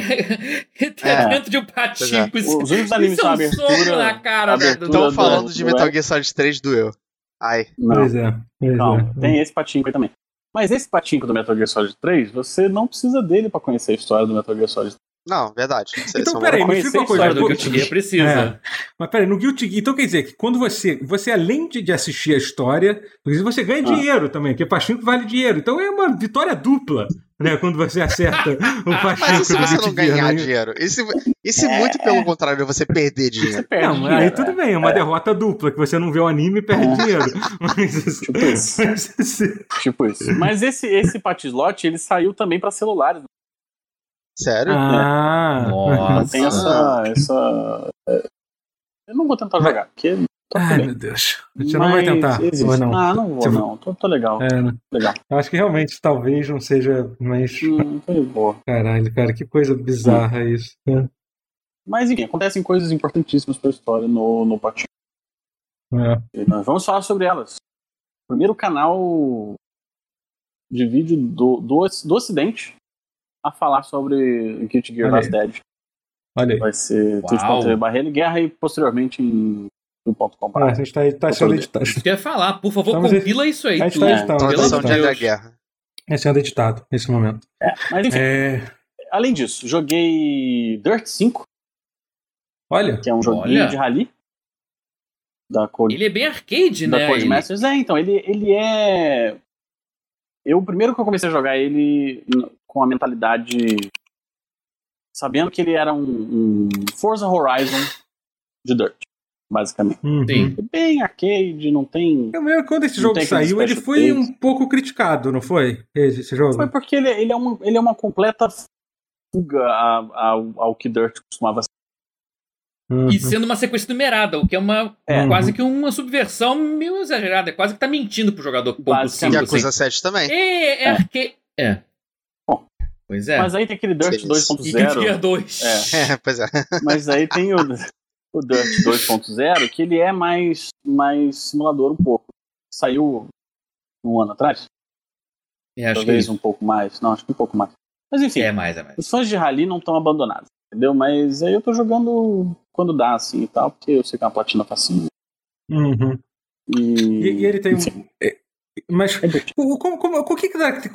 é É. dentro de um patinco. Isso, Os únicos animes é são abertura- na cara abertura do, Estão do- falando de do- Metal é. Gear Solid 3 doeu. Ai. Não. Pois é. Pois Calma, é. tem esse patinco aí também. Mas esse patinco do Metal Gear Solid 3, você não precisa dele pra conhecer a história do Metal Gear Solid 3. Não, verdade. Isso- Então, é peraí, uma- me explica uma a coisa. história do Guilty Gear precisa. É. Mas peraí, no Guilty Gear, então quer dizer que quando você, você além de, de assistir a história, você ganha Ah. dinheiro também, porque Pachinko vale dinheiro. Então é uma vitória dupla, né? Quando você acerta o Mas Pachinko e se você Guilty não ganhar né? dinheiro? E se, e se muito pelo contrário você perder Você dinheiro? perde Não, dinheiro, aí é. tudo bem, é uma derrota dupla, que você não vê o anime e perde dinheiro. Mas, Tipo isso. mas, assim, Tipo isso. Mas esse, esse patislot, ele saiu também pra celulares. Sério? ah, Nossa. Tem essa. essa é, Eu não vou tentar jogar, porque. Ai, meu Deus. Você não vai tentar. Ou não? Ah, não vou, Você- não. Tô, tô legal. É, né? Legal. Eu acho que realmente talvez não seja mais. Hum, de boa. Caralho, cara, que coisa bizarra isso. né? Mas enfim, acontecem coisas importantíssimas pra história no, no patinho. É. E nós vamos falar sobre elas. Primeiro canal de vídeo do, do, do Ocidente a falar sobre Guilty Gear Last Dead. Olha aí. Vai ser twitch.tv barreira guerra e posteriormente em no.com. Ah, a gente tá, tá sendo editado. Isso que eu ia falar. Por favor, Estamos- compila isso aí. a gente tá É, editando. pelo Tradução amor Deus. Guerra. É sendo editado nesse momento. É, mas enfim, É, além disso, joguei Dirt 5, olha, que é um joguinho Olha. de rally. Da Code, Ele é bem arcade, da né? Code Ele- Masters. É, então, ele, ele é. eu, primeiro que eu comecei a jogar ele com a mentalidade. Sabendo que ele era um, um Forza Horizon de Dirt, basicamente. Uhum. Sim. Bem arcade, não tem. Eu lembro que quando esse jogo saiu, ele foi um pouco criticado, não foi? Esse, esse jogo? Foi porque ele, ele, é, uma, ele é uma completa fuga a- ao, ao que Dirt costumava ser. Uhum. E sendo uma sequência numerada, o que é uma É. quase que uma subversão meio exagerada. É quase que tá mentindo pro jogador Basicamente. E cinco, assim. Yakuza 7 também. É, é, É. arque... é. Pois é. Mas aí tem aquele Dirt Sim. E 2.0. Gear 2. É. É, pois é. Mas aí tem o, o Dirt 2.0, que ele é mais, mais simulador um pouco. Saiu um ano atrás? É, acho que talvez isso. um pouco mais. Não, acho que um pouco mais. Mas enfim, é mais, é mais. os fãs de rally não estão abandonados, entendeu? Mas aí eu tô jogando quando dá, assim e tal, porque eu sei que é uma platina facinho. Uhum. E, E, e ele tem. Enfim. É, Mas é o, como, como- o que,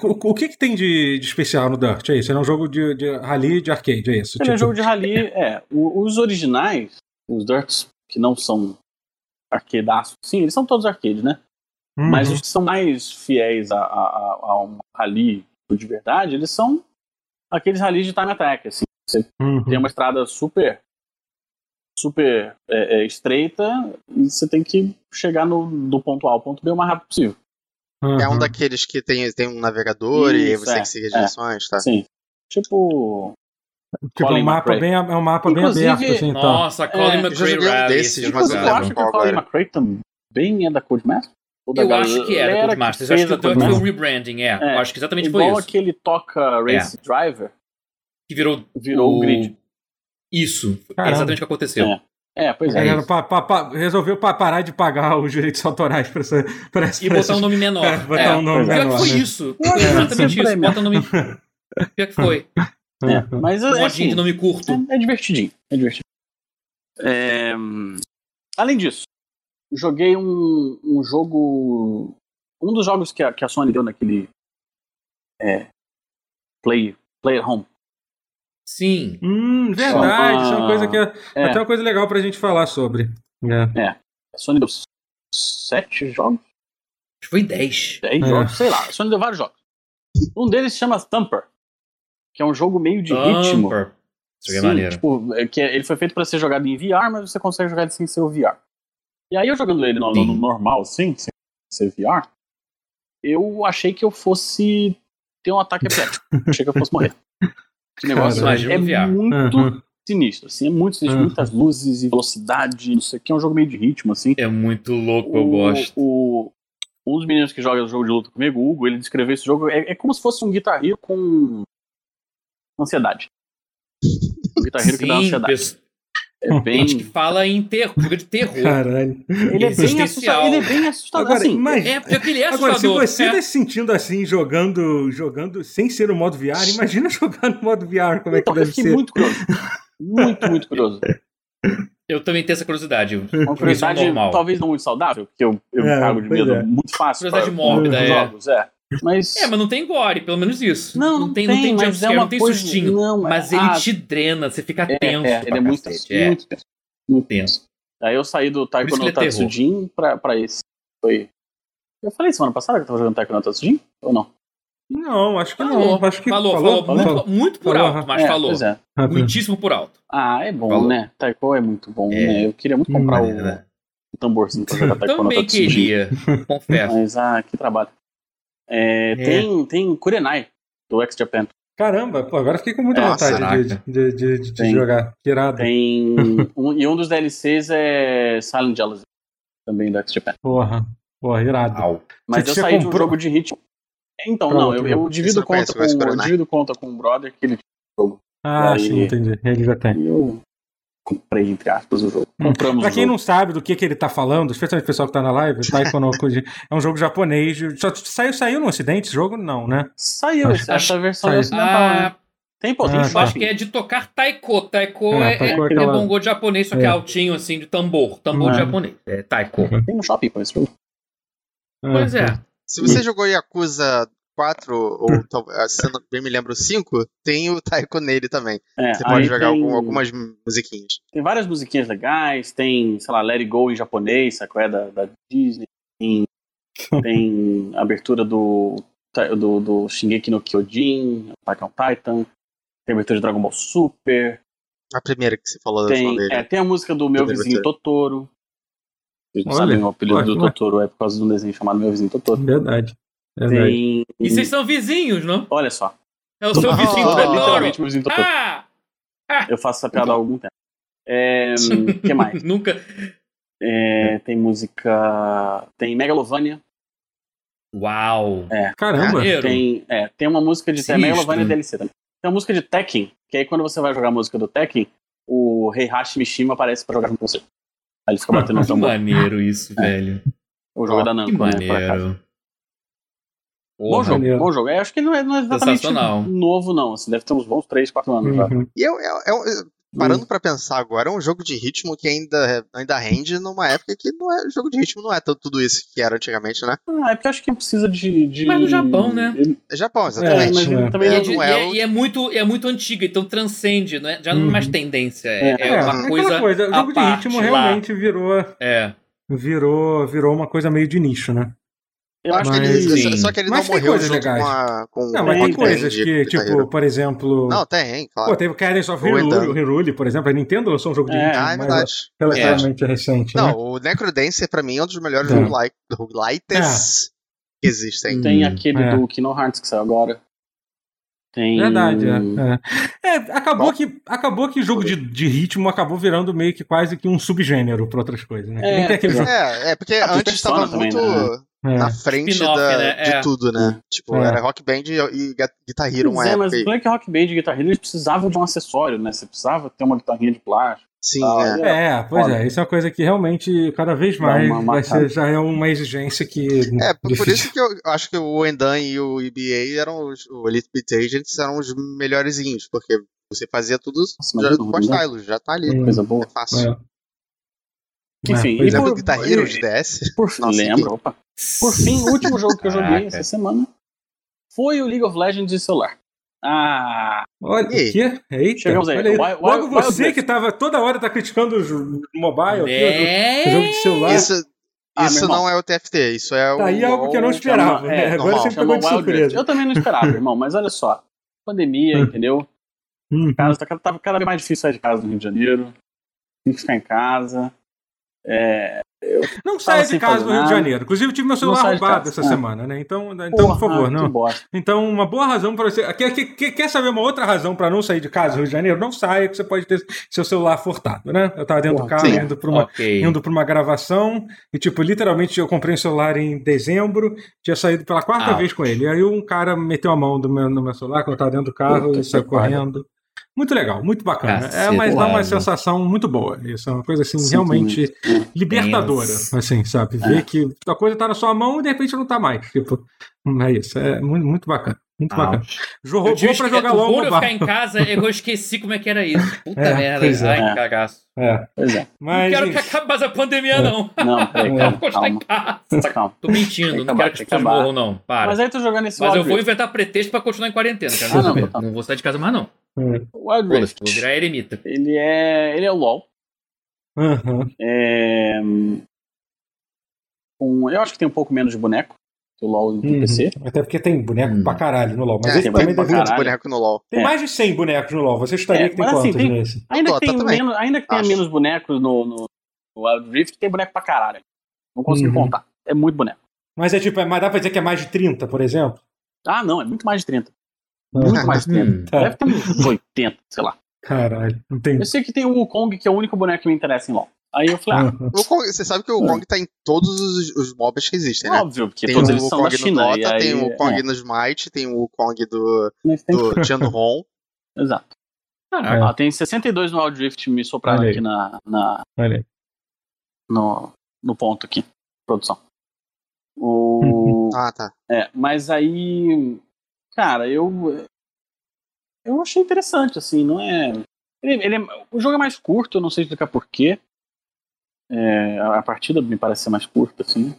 o, que, que tem de, de especial no Dirt? É isso? Ele é um jogo de, de rally de arcade, é isso? Ele é Tipo, jogo de rally, é. Os originais, os Dirts, que não são arcadeaços, sim, eles são todos arcade, né? uhum. Mas os que são mais fiéis a, a, a- a um rally de verdade, eles são aqueles rallies de time attack, assim. Você Uhum. tem uma estrada super super é, é, estreita e você tem que chegar no, do ponto A ao ponto B o mais rápido possível. É um Uhum. daqueles que tem, tem um navegador e Isso, você tem é, que seguir as é. direções, tá? Assim, tipo... Tipo, é Colin um mapa, McRae. bem, é um mapa bem Inclusive- aberto, assim, então. Nossa, Colin É, McRae um Rally. desses, esse mas Inclusive, eu acho que o Colin. McRae também é da da Eu galera- acho que é da Codemasters. Eu acho que foi um rebranding, é. É. Eu acho que exatamente foi Igual isso. aquele Toca Race Driver Que virou, virou o grid. Isso. É Caramba. exatamente o que aconteceu. É. É, pois é. É Ele isso. pa- pa- pa- resolveu pa- parar de pagar os direitos autorais para essa. Pra essa E botar um nome menor. É, botar É. um nome Pois é. Pior menor. que foi né? isso. É, Exatamente sempre isso. Bota um nome. Pior que foi. É, mas é, Modinho assim, de nome curto. é, é divertidinho. É divertido. É, além disso, joguei um, um jogo. Um dos jogos que a, que a Sony deu naquele. É, Play, Play at Home. É. Sim. Hum, verdade. Isso é uma coisa que é, É, até uma coisa legal pra gente falar sobre. É. a Sony deu sete jogos, Acho que foi 10. dez É. jogos, sei lá. A Sony deu vários jogos. Um deles se chama Thumper, que é um jogo meio de ritmo. Thumper. Isso aqui é Sim, maneiro. tipo, é que ele foi feito pra ser jogado em VR, mas você consegue jogar ele sem ser o VR. E aí eu jogando ele no, no- no Sim. normal, assim, sem ser VR, eu achei que eu fosse ter um ataque epilético. achei que eu fosse morrer. Que negócio Cara, é VR. muito Uhum. sinistro, assim, é muito sinistro, Uhum. muitas luzes e velocidade, não sei o que, é um jogo meio de ritmo, assim. É muito louco, eu O- gosto. O, um dos meninos que joga o jogo de luta comigo, o Hugo, ele descreveu esse jogo, é, é como se fosse um Guitar Hero com ansiedade. Um Guitar Hero que dá ansiedade. É bem... gente que fala em terror, de terror. Caralho. Ele é bem assustador. Ele é bem assustador. Agora, assim, imagina. É, porque ele é Agora, se assustador. você é. tá se sentindo assim, jogando, jogando sem ser o modo VR, imagina jogar no modo VR, como é que então, eu deve fiquei ser. muito curioso. Muito, muito curioso. Eu também tenho essa curiosidade. Uma é curiosidade normal. talvez não muito saudável, porque eu, eu É, cago de medo é. muito fácil. Curiosidade pra- mórbida, é. jogos, é. Mas, É, mas não tem gore, pelo menos isso. Não, não tem, tem, não tem mas jumpscare, é uma não tem coisa- sustinho. não, mas é- ele ah, te drena, você fica é, tenso. é, ele é muito, é. muito tenso. Muito tenso. Aí eu saí do Taiko Por isso no ele é. Tatsujin pra, pra esse. Foi. Eu falei semana passada que eu tava jogando Taiko no Tatsujin? Ou não? Não, acho que Falou, não. Acho que falou, falou, falou, falou. Muito, muito por Falou, alto, mas é, falou. Pois é. Muitíssimo por alto. Ah, é bom, Falou. né? Taiko é muito bom, É. né? Eu queria muito comprar Hum, o, né? o tamborzinho pra jogar Taiko no Também Tatsujin. queria, confesso. Mas, ah, que trabalho. É, Tem, tem Kurenai, do X Japan. Caramba, pô, agora fiquei com muita Nossa, vontade de, de, de, de- de Tem. jogar. Que irado. Tem. um, e um dos DLCs é Silent Jealousy, também do X Japan. Porra, porra, irado. Au. Mas Você eu saí de um comprou? jogo de ritmo. Então, Pra não, eu, eu jogo. divido conta com, eu divido conta com um brother que ele Ah, Aí- sim, entendi. Ele já tem. eu comprei, entre aspas, o jogo. Compramos Pra quem jogo. não sabe do que, que ele tá falando, especialmente o pessoal que tá na live, Taiko no Koji é um jogo japonês. Só saiu, saiu no ocidente esse jogo? Não, né? Saiu Acho- essa, essa versão saiu. ocidental, né? Ah, Tem, pô, tem Ah, eu acho que é de tocar taiko. Taiko É, é, taiko é é, aquela- bongo de japonês, só que É. altinho, assim, de tambor. Tambor É. japonês. É taiko. Tem no shopping, pô, esse jogo. Pois é. Se você jogou Yakuza 4, ou talvez, se eu não bem me lembro, 5, tem o Taiko nele também. É, Você pode jogar tem, algum- algumas musiquinhas. tem várias musiquinhas legais, tem, sei lá, Let It Go em japonês, sabe qual é da, da Disney, tem, tem a abertura do do, do Shingeki no Kyojin, Attack on Titan, tem a abertura de Dragon Ball Super. A primeira que você falou da tem, vez. É, tem a música do Meu Vizinho. Totoro. Vocês não sabem o apelido do. Totoro, é por causa de um desenho chamado Meu Vizinho Totoro. Verdade. Tem. E vocês são vizinhos, não? Olha só. É o seu Ah, vizinho ah, é Totoro. literalmente meu vizinho Totoro. Ah! Eu faço essa piada há algum tempo. É, O que mais? Nunca. É, tem música. Tem Megalovania. Uau! Caramba. Maneiro. Tem, é, tem uma música de. Sinistro. Megalovania DLC também. Tem uma música de Tekken, que aí quando você vai jogar a música do Tekken, o Heihachi Mishima aparece pra jogar com você. Aí ele fica batendo no Que tambor. maneiro isso, É. velho. O jogo é da Que Namco, né? Por acaso. maneiro. Bom Porra. jogo, Maneiro. bom jogo. É, acho que não é, não é exatamente novo, não. Assim, deve ter uns bons 3, 4 anos já. Uhum. E eu, eu- eu- parando pra pensar agora, é um jogo de ritmo que ainda, ainda rende numa época que não é, jogo de ritmo não é tanto tudo isso que era antigamente, né? Ah, é porque eu acho que precisa de. de... Mas no Japão, né? É Japão, É, exatamente. ele É. também E é, não e é é- e é muito, é muito antiga, então transcende, não é? já não é mais Uhum. tendência. É, É. é É, uma coisa. coisa, o jogo de ritmo lá. realmente virou, É. virou, virou uma coisa meio de nicho, né? Eu acho Mas- que ele. Sim. Só que ele Mas não morreu junto legais. com a. Com Não, mas tem coisas que, tipo, por exemplo. Não, tem, claro. Pô, teve Cadence of Hyrule, por exemplo. A Nintendo lançou um jogo de É. ritmo Ah, é verdade. relativamente recente, Não, né? o Necrodancer pra mim é um dos melhores É. roguelites que existem. Tem Hum, aquele é. do Kingdom Hearts que saiu agora. Tem. Verdade, é. É, É, acabou, Bom. que, acabou que jogo de, de ritmo acabou virando meio que quase que um subgênero pra outras coisas, né? É, Nem tem aquele jogo. É, é porque Ah, antes tava Persona também, muito né? É. na frente da- né? de É. tudo, né? Tipo, É. era Rock Band e, e Guitar Hero uma é, mas época. o e- Black Rock Band e Guitar Hero eles precisavam de um acessório, né? Você precisava ter uma guitarrinha de plástico. Sim, Ah, é. É, pois Foda. é, isso é uma coisa que realmente cada vez mais uma vai ser, já é uma exigência que. É, por, por isso que eu acho que o Endan e o EBA eram os, o Elite Beat Agents eram os melhorzinhos, porque você fazia tudo Nossa, já, imagina, com a né? já tá ali. Hum. Coisa boa. É fácil. É. Enfim, É, e é. Lembra por- do Guitar Hero de DS? Por Nossa, lembro, opa. Por fim, o último jogo que eu joguei Caraca. essa semana foi o League of Legends de celular. Ah, Olha, aí? o quê? Eita, Chegamos aí. olha aí. Wild- Logo Wild- você que tava toda hora tá criticando os mobile, aqui, É. o jogo de celular. Isso, Ah, isso não é o TFT, isso é o. Tá aí algo que eu não o- esperava. chama- né? é, Agora normal. você pegou de surpresa. Eu também não esperava, irmão, mas olha só. Pandemia, Hum. entendeu? Hum. Casa, tá, tava cada vez mais difícil sair de casa no Rio de Janeiro. Tem que ficar em casa. É, Não saia de casa do Rio de. Janeiro. Inclusive, eu tive meu celular roubado essa Ah. semana, né? Então, então porra, por favor, que não. Então, uma boa razão para você. Quer, quer, quer saber uma outra razão para não sair de casa no Rio de Janeiro? Não saia, que você pode ter seu celular furtado, né? Eu tava dentro do Porra, carro, sim. indo para uma, Ok. indo pra uma gravação, e, tipo, literalmente eu comprei um celular em dezembro, tinha saído pela quarta Ah. vez com ele. E aí um cara meteu a mão do meu, no meu celular quando eu tava dentro do carro Puta e saiu que pariu. Muito legal, muito bacana. é, mas dá uma sensação muito boa. Isso é uma coisa assim, Sinto realmente muito. libertadora, Tenso. assim, sabe? Ver que a coisa tá na sua mão e de repente não tá mais. Tipo, é isso. É muito, muito bacana. Muito bacana. Jogo Eu bom tive pra esque- jogar o LOL bom de eu ficar em casa é que eu esqueci como é que era isso. Puta É, merda. pois é. Ai, É. cagaço. É, Pois é. Não mas quero que isso. acabe mais a pandemia, É. não. Não, peraí, É. calma, estar em calma. casa. calma. Tô mentindo, Tem não que quero que as que pessoas morram, não. Para. Mas Mas, aí tu jogando esse eu Wild vou inventar pretexto pra continuar em quarentena. Quero Ah, não, tá. não vou sair de casa mais, não. O Wild Rift. vou virar eremita. Ele é. Ele é o LOL. Aham. É, um, eu acho que tem um pouco menos de boneco que o LoL do Uhum. PC. Até porque tem boneco Hum. pra caralho no LoL. Mas É, esse tem também muito caralho. boneco no LoL. Tem É. mais de 100 bonecos no LoL. Você estaria É, que tem mas assim, quantos tem- nesse? Ainda, Dota tem também. menos, ainda que tenha Acho. menos bonecos no, no, no Wild Rift, tem boneco pra caralho. Não consigo Uhum. contar. É muito boneco. Mas é tipo, é, mas dá pra dizer que é mais de 30, por exemplo? Ah, não, é muito mais de 30. Muito mais de 30. Hum. Tá. Deve ter uns 80, sei lá. Caralho, entendi. Eu sei que tem o Wukong, que é o único boneco que me interessa em LoL. Aí eu falei, ah, Aham. O Kong- você sabe que o Kong tá em todos os, os mobs que existem, né? óbvio, porque Tem todos o eles são da China. Dota, aí, tem o Kong é, no Smite, tem o Kong do, tem- do Tianhong. Exato. Caraca. Ah, tem 62 no Wild Rift me sopraram aqui na, na, Olha aí. no, no ponto aqui, produção. O, Ah, tá. é, mas aí, cara, eu eu achei interessante, assim, não é, ele, ele é- o jogo é mais curto, eu não sei explicar porquê. É, a a partida me parece ser mais curta, assim.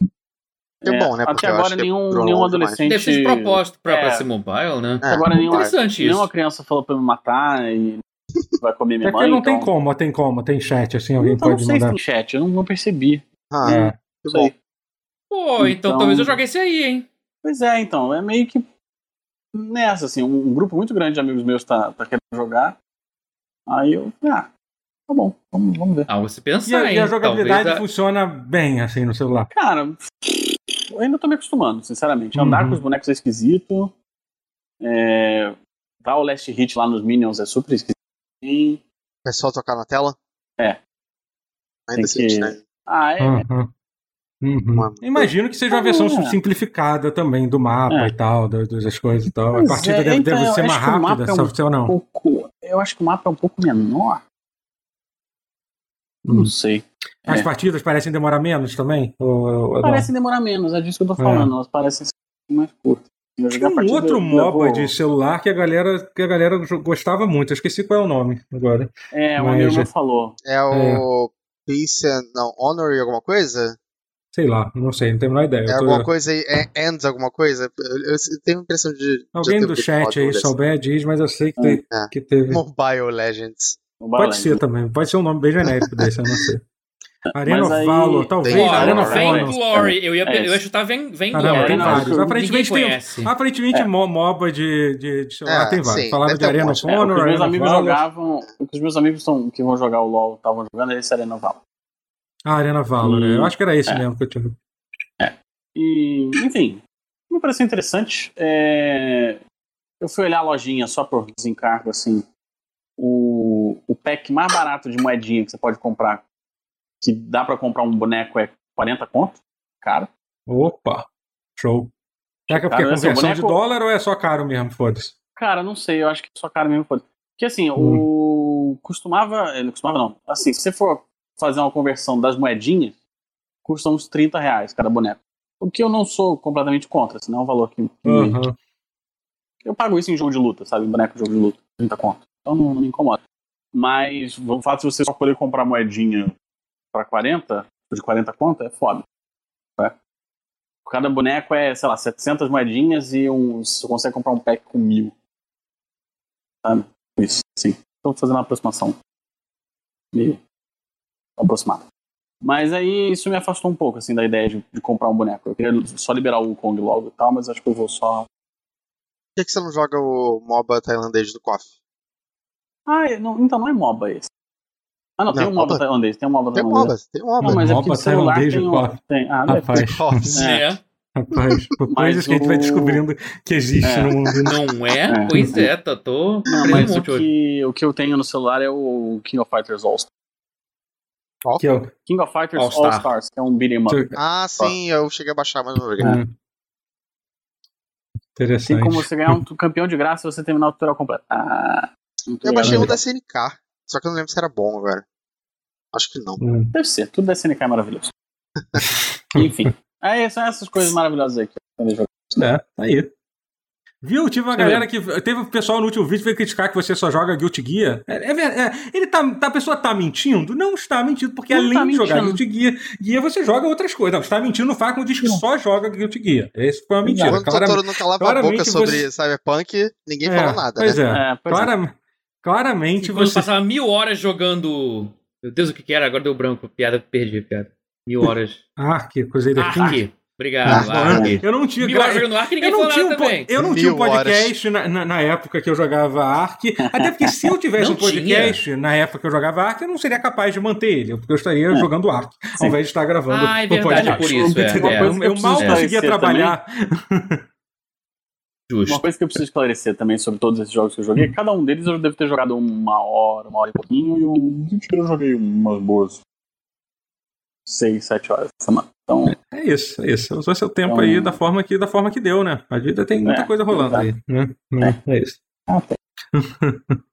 É bom, né? Porque Até agora que nenhum, nenhum adolescente. Deve ser de propósito pra, pra É. ser mobile, né? É, Agora nenhum, Interessante isso. nenhuma criança falou pra me matar e vai comer minha É mãe. não então... tem como, tem como, tem chat, assim, alguém Então, não pode sei se mandar. tem chat, eu não, não percebi. Ah, É. que Não bom. sei. Pô, então, Então- talvez eu jogue esse aí, hein? Pois é, então, é meio que nessa, assim, um, um grupo muito grande de amigos meus tá, tá querendo jogar. Aí eu, ah, tá bom, vamos, vamos ver. Ah, você E pensar, a, e hein? a jogabilidade a- funciona bem, assim, no celular. Cara, eu ainda tô me acostumando, sinceramente. Andar Uhum. com os bonecos é esquisito. É... Dar o last hit lá nos Minions é super esquisito. É só tocar na tela? É. Ainda Tem que- né? Ah, é. Uhum. Uhum. Imagino que seja uma Ah, versão é. simplificada também do mapa É. e tal, das, das coisas e tal. Pois a partida é, deve, então, deve ser mais o rápida, é um se ou não? pouco. Eu acho que o mapa é um pouco menor. Não Hum. sei. As É. partidas parecem demorar menos também? Ou, ou não? Parecem demorar menos, é disso que eu tô falando. Elas parecem ser mais curtas. Tinha um outro MOBA vou- de celular que a galera, que a galera gostava muito. Eu esqueci qual é o nome agora. É, um Mas- amigo meu falou. É o Peace and. Não, Honor e alguma coisa? Sei lá, não sei, não tenho a menor ideia. É tô- alguma coisa aí. É Ends alguma coisa? Eu, eu tenho a impressão de. Alguém de do chat aí souber diz, mas eu sei que, É. que teve. Mobile Legends. o Pode Balance. ser também, pode ser um nome bem genérico desse, eu não sei. Arena of Valor, talvez. Tem Arena of Honor. Glory. Eu ia, É eu ia chutar Vem, vem Caramba, Glory. tem não, vários. Aparentemente, tem, aparentemente É. mo- MOBA de, de, de celular É, tem vários. sim, Falaram deve de Arena of É, o Honor, que os meus of amigos jogavam. O que os meus amigos tão, que vão jogar o LOL estavam jogando é esse Arena Valor. Ah, Arena Valor, E- é. eu acho que era esse é. mesmo que eu tinha. E, enfim, me pareceu interessante. É, Eu fui olhar a lojinha só por desencargo, assim. O, o pack mais barato de moedinha que você pode comprar, que dá pra comprar um boneco, é 40 conto. Caro. Opa, show. Será que é porque é Cara, assim, conversão o de boneco- dólar ou é só caro mesmo? Foda-se. Cara, não sei, eu acho que é só caro mesmo. foda Porque assim, Hum. o. Costumava. Ele costumava não. Assim, se você for fazer uma conversão das moedinhas, custa uns 30 reais cada boneco. O que eu não sou completamente contra, senão é um valor que. Aham. Eu pago isso em jogo de luta, sabe? Em boneco de jogo de luta, 30 conto. Então não, não me incomoda. Mas o fato de você só poder comprar moedinha pra 40, de 40 conto, é foda. né? Cada boneco é, sei lá, 700 moedinhas e um, você consegue comprar um pack com mil. Sabe? Isso, sim. Estou fazendo uma aproximação meio aproximada. Mas aí isso me afastou um pouco, assim, da ideia de, de comprar um boneco. Eu queria só liberar o Kong logo e tal, mas acho que eu vou só Por que, que você não joga o MOBA tailandês do KOF? Ah, não, então não é MOBA esse. Ah, não, tem Não, um MOBA MOBA. tailandês, tem um MOBA Tem tailandês. MOBA, tem MOBA. Não, mas é MOBA porque de celular tailandês tem, um, tem. Ah. Rapaz, KOF. É. É. rapaz, coisas que a gente vai o- descobrindo que existe É. no mundo. Não é? É. Pois é, tô, tô Não, mas um o que, o que eu tenho no celular é o King of Fighters All Que é o- King of Fighters All All, Star. Stars, que é um beat'em up. Ah, sim, eu cheguei a baixar, mas não joguei. Hum. Tem Interessante. como você ganhar um campeão de graça se você terminar o tutorial completo. Ah, Eu legal, baixei um da SNK, só que eu não lembro se era bom, velho. Acho que não. Hum. Deve ser, tudo da SNK é maravilhoso. Enfim, é, são essas coisas maravilhosas aí que eu. É, tá aí. Viu? Tive uma eu galera que. Teve um pessoal no último vídeo que veio criticar que você só joga Guilty Gear. É, é, é, ele tá, tá- a pessoa tá mentindo? Não está mentindo, porque Não além tá de jogar mentindo. Guilty Gear, Gear, você joga outras coisas. Não, está mentindo no fato que diz que só joga Guilty Gear. Esse foi uma mentira. Quando o Totoro não calava a boca sobre você- Cyberpunk, ninguém É, falou nada, Pois né? é. É, pois é. Clara- Claramente E quando você. passava mil horas jogando. Meu Deus, o que que era? Agora deu branco. Piada, perdi a piada. Mil horas. Ah, que King. Ark. Obrigado, Ah, Ark. Eu não tinha. Mil horas jogando Ark e ninguém Eu não, tinha um, também. eu não tinha um podcast na, na, na época que eu jogava Ark. Até porque se eu tivesse Não um podcast na época que eu jogava Ark, eu não seria capaz de manter ele. Porque eu estaria É. jogando Ark, ao invés de estar gravando Ah, é o verdade, podcast. por isso, é, é. Uma que Eu, eu mal conseguia trabalhar. Uma Justo. coisa que eu preciso esclarecer também sobre todos esses jogos que eu joguei, cada um deles eu devo ter jogado uma hora, uma hora e pouquinho, e o Guilty Gear eu joguei umas boas 6, 7 horas por semana. Então, É isso, é isso. Usou seu tempo Então- aí da forma, que, da forma que deu, né? A vida tem muita É, coisa rolando exato. aí, né? É, é isso. ah, tem.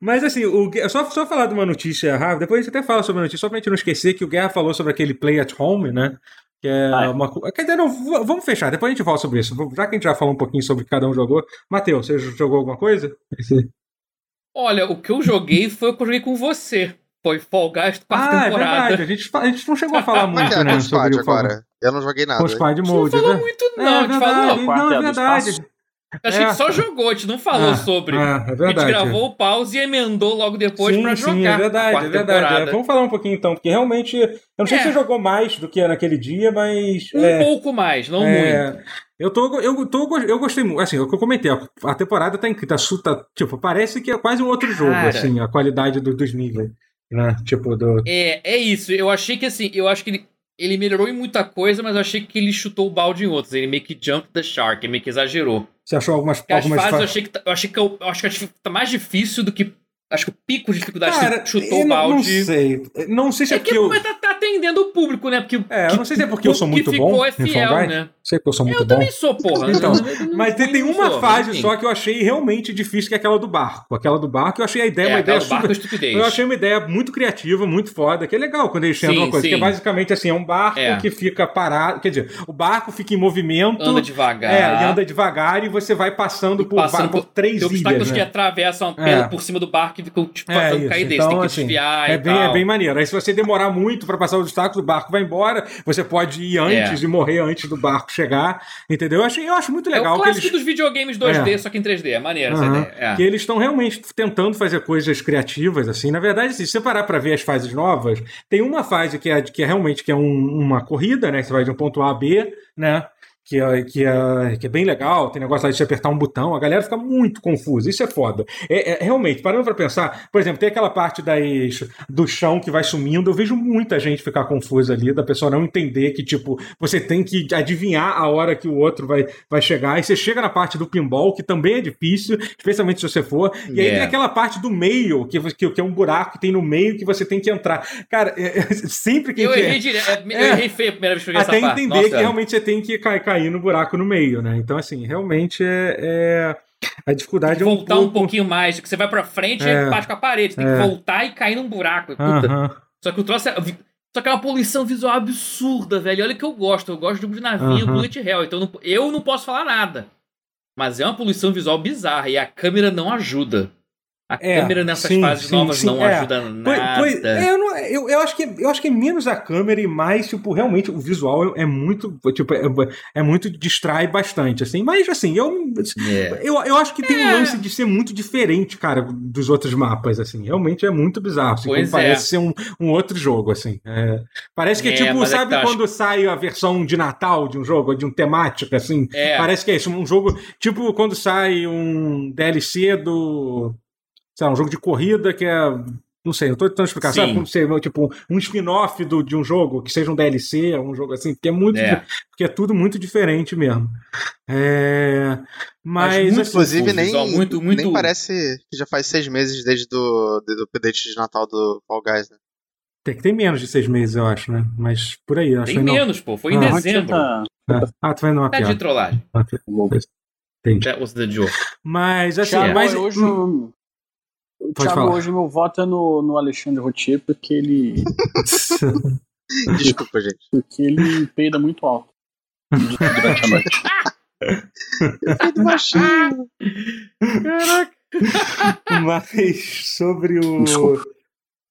Mas assim, o, só, só falar de uma notícia rápida, depois a gente até fala sobre a notícia, só pra gente não esquecer que o Guerra falou sobre aquele Play at Home, né? Que é Ah, é. uma coisa. Quer dizer, não, vamos fechar, depois a gente fala sobre isso. Já que a gente já falou um pouquinho sobre o que cada um jogou. Matheus, você jogou alguma coisa? Olha, o que eu joguei foi o que eu joguei com você. Foi Fall Guys quarta Ah, é temporada. verdade. A gente, a gente não chegou a falar é muito, é né? Sobre o Fall- agora? Eu não joguei nada. Squad A gente não falou né? muito, É não. a gente verdade, falou. não, é é verdade. A gente é. só jogou, a gente não falou ah, sobre. É verdade. A gente gravou o pause e emendou logo depois sim, pra jogar. Sim, é verdade, é verdade. É, vamos falar um pouquinho então, porque realmente. Eu não sei é. se você jogou mais do que naquele dia, mas. Um é, pouco mais, não muito. Eu tô, eu tô, eu gostei muito, assim, o que eu comentei, a, temporada tá incrível, tá, tá, tipo, parece que é quase um outro jogo, Cara, assim, a qualidade do, dos níveis, né, tipo, do... É, é isso, eu achei que, assim, eu acho que ele, ele melhorou em muita coisa, mas eu achei que ele chutou o balde em outros, ele meio que jump the shark, ele meio que exagerou. Você achou algumas, Porque algumas fases eu achei que, tá, eu achei que, eu, eu acho que tá mais difícil do que Acho que o pico de dificuldade Cara, chutou o balde. Não sei. Não sei se é, é porque. eu... tá, atendendo o público, né? Porque é, eu não sei se é porque eu sou muito bom. É fiel, né? Sei que eu sou muito eu bom. Eu também sou, porra. Então, mas tem, tem uma sou, fase só que eu achei realmente difícil, que é aquela do barco. Aquela do barco, eu achei a ideia é, uma ideia super. É eu achei uma ideia muito criativa, muito foda, que é legal quando eles tentam uma coisa. Sim. Que é basicamente assim, é um barco é. que fica parado. Quer dizer, o barco fica em movimento. Anda devagar. É, e anda devagar e você vai passando por, passando por, por três ilhas. Tem né? que atravessam é. por cima do barco e ficam tipo, passando cair desse. Então, tem que assim, desviar é bem, é bem maneiro. Aí se você demorar muito para passar os obstáculos, o barco vai embora. Você pode ir antes é. e morrer antes do barco chegar. Entendeu? Eu acho, eu acho muito legal. É o clássico eles... dos videogames 2D, é. só que em 3D. É maneiro uhum. essa ideia. É. Que eles estão realmente tentando fazer coisas criativas, assim. Na verdade, assim, se você parar pra ver as fases novas, tem uma fase que é, que é realmente que é um, uma corrida, né? Você vai de um ponto A a B, né? Que é, que, é, que é bem legal, tem negócio lá de você apertar um botão, a galera fica muito confusa, isso é foda. É, é realmente, parando para pensar, por exemplo, tem aquela parte das, do chão que vai sumindo, eu vejo muita gente ficar confusa ali, da pessoa não entender que, tipo, você tem que adivinhar a hora que o outro vai, vai chegar, e você chega na parte do pinball, que também é difícil, especialmente se você for, e aí yeah. tem aquela parte do meio, que, que, que, é um buraco que tem no meio que você tem que entrar. Cara, é, é sempre que... Eu errei, dire... eu errei feio a primeira vez que eu Até essa entender parte. que realmente você tem que cair cair no buraco no meio, né? Então, assim, realmente é, é a dificuldade é um voltar pouco... um pouquinho mais, que você vai pra frente é, e bate com a parede, tem é. que voltar e cair num buraco. Uh -huh. Só que o troço é... Só que é uma poluição visual absurda, velho. Olha que eu gosto. Eu gosto de jogo de navio, uh -huh. bullet hell. Então não, eu não posso falar nada. Mas é uma poluição visual bizarra e a câmera não ajuda. A é, câmera nessas sim, fases sim, novas sim, não é. ajuda nada. Pois, é, eu, não, eu, eu, acho que, eu acho que é menos a câmera e mais, tipo, realmente o visual é, muito. Tipo, é, é, muito. distrai bastante, assim. Mas, assim, eu. É. Eu, eu acho que tem um é. lance de ser muito diferente, cara, dos outros mapas, assim. Realmente é muito bizarro. Assim, pois parece ser um, um outro jogo, assim. parece que é, tipo, sabe tá quando sai a versão de Natal de um jogo, de um temático, assim? Parece que é isso. Um jogo. Tipo, quando sai um DLC do sei lá, um jogo de corrida que é. Não sei, eu tô tentando explicar, Sim. sabe? Como ser, tipo, um spin-off de um jogo, que seja um DLC, um jogo assim, que é muito. É. Porque é tudo muito diferente mesmo. É, mas. mas muito, assim, inclusive, nem, muito, muito... nem parece que já faz seis meses desde do, do update de Natal do Fall Guys, né? Tem que ter menos de seis meses, eu acho, né? Mas por aí, acho Tem menos, não. pô. Foi em ah, dezembro. Tá... Ah, tu vai numa Tá de trollagem. Entendi. That was the joke. Mas, assim, mas... hoje, Pode Thiago, falar. hoje meu voto é no, no Alexandre Rotier porque ele. Desculpa, gente. Porque ele peida muito alto durante a noite. Peido baixinho. Caraca. Mas sobre o. Desculpa.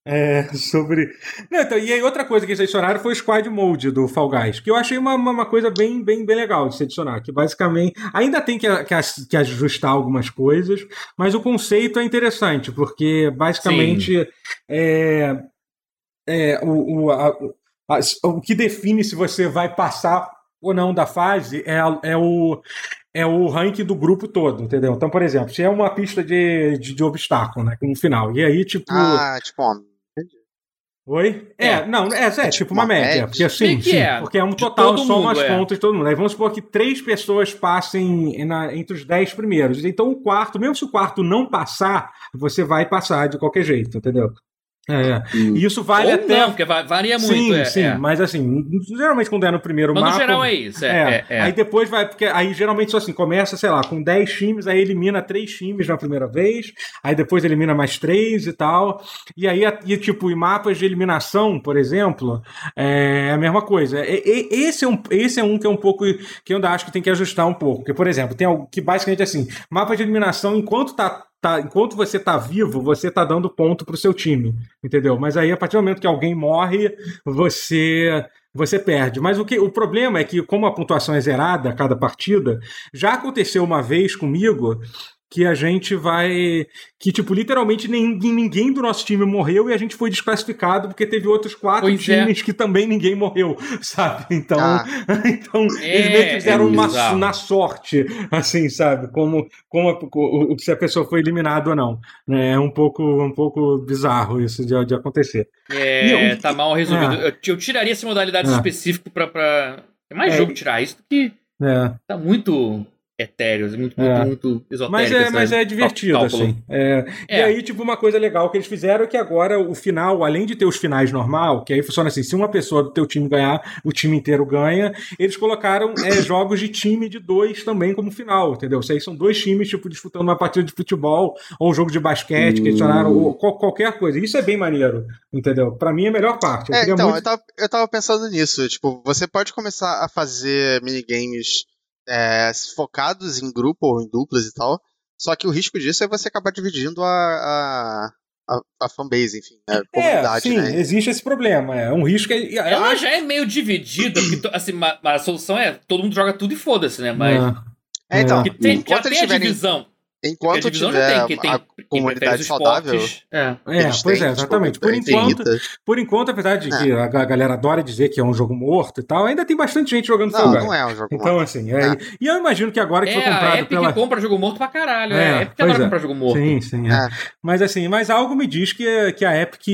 É, sobre. Não, então, e aí outra coisa que eles adicionaram foi o Squad Mode do Fall Guys, que eu achei uma, uma coisa bem, bem, bem legal de se adicionar. Que basicamente ainda tem que, que, que ajustar algumas coisas, mas o conceito é interessante, porque basicamente é, é, o, o, a, a, o que define se você vai passar ou não da fase é, é o é o ranking do grupo todo, entendeu? Então, por exemplo, se é uma pista de, de, de obstáculo, né? No final. E aí, tipo. Ah, tipo, Oi? É, é, não, é, é, é tipo uma, média. média. Porque assim, sim, é. porque é um total, soma as é. pontas de todo mundo. Aí vamos supor que três pessoas passem na, entre os dez primeiros. Então o quarto, mesmo se o quarto não passar, você vai passar de qualquer jeito, entendeu? É, hum. e isso vale Ou até. Não, porque varia muito. Sim, é, sim, é. mas assim, geralmente quando é no primeiro mas mapa. No geral é isso, é, é, é, Aí depois vai, porque aí geralmente só assim, começa, sei lá, com 10 times, aí elimina três times na primeira vez, aí depois elimina mais três e tal. E aí, e, tipo, em mapas de eliminação, por exemplo, é a mesma coisa. E, esse, é um, esse é um que é um pouco. que eu ainda acho que tem que ajustar um pouco. Porque, por exemplo, tem algo que basicamente assim, mapa de eliminação, enquanto tá tá, enquanto você tá vivo, você tá dando ponto pro seu time, entendeu? Mas aí, a partir do momento que alguém morre, você você perde. Mas o, que, o problema é que, como a pontuação é zerada a cada partida, já aconteceu uma vez comigo que a gente vai. Que, tipo, literalmente ninguém, ninguém do nosso time morreu e a gente foi desclassificado porque teve outros quatro pois é. times é. que também ninguém morreu, sabe? Então, ah. então é, eles meio que fizeram é uma, na sorte, assim, sabe? Como, como a, se a pessoa foi eliminada ou não. É um pouco, um pouco bizarro isso de, de acontecer. É, eu, tá mal resolvido. É. Eu, eu, tiraria essa modalidade é. específica pra, pra. É mais jogo tirar isso do que. É. Tá muito etéreos, muito, é. muito, muito esotérico. Mas é, mas é divertido, assim. É. É. E aí, tipo, uma coisa legal que eles fizeram é que agora o final, além de ter os finais normal, que aí funciona assim, se uma pessoa do teu time ganhar, o time inteiro ganha, eles colocaram é, jogos de time de dois também como final, entendeu? Isso aí são dois times, tipo, disputando uma partida de futebol ou um jogo de basquete, que adicionaram, ou qualquer coisa. Isso é bem maneiro, entendeu? Para mim é a melhor parte. Eu é, então, muito... eu, tava, eu tava pensando nisso, tipo, você pode começar a fazer minigames é, focados em grupo ou em duplas e tal. Só que o risco disso é você acabar dividindo a, a, a, a fanbase, enfim, a é, comunidade. É, sim, né? existe esse problema. É um risco. Que, Ela já é meio dividida, porque assim, a, a, solução é todo mundo joga tudo e foda-se, né? Mas. É, então, tem, já tem a divisão. Enquanto tiver tem, tem, a comunidade saudável. É, é pois é, exatamente. Por enquanto, por enquanto, apesar de que é. a galera adora dizer que é um jogo morto e tal, ainda tem bastante gente jogando Não, não é um jogo então, morto. Então, assim, é, é. e eu imagino que agora que foi comprado a Epic pela... compra jogo morto pra caralho. É, a Epic adora comprar jogo morto. Sim, sim. Mas assim, mas algo me diz que, que a Epic,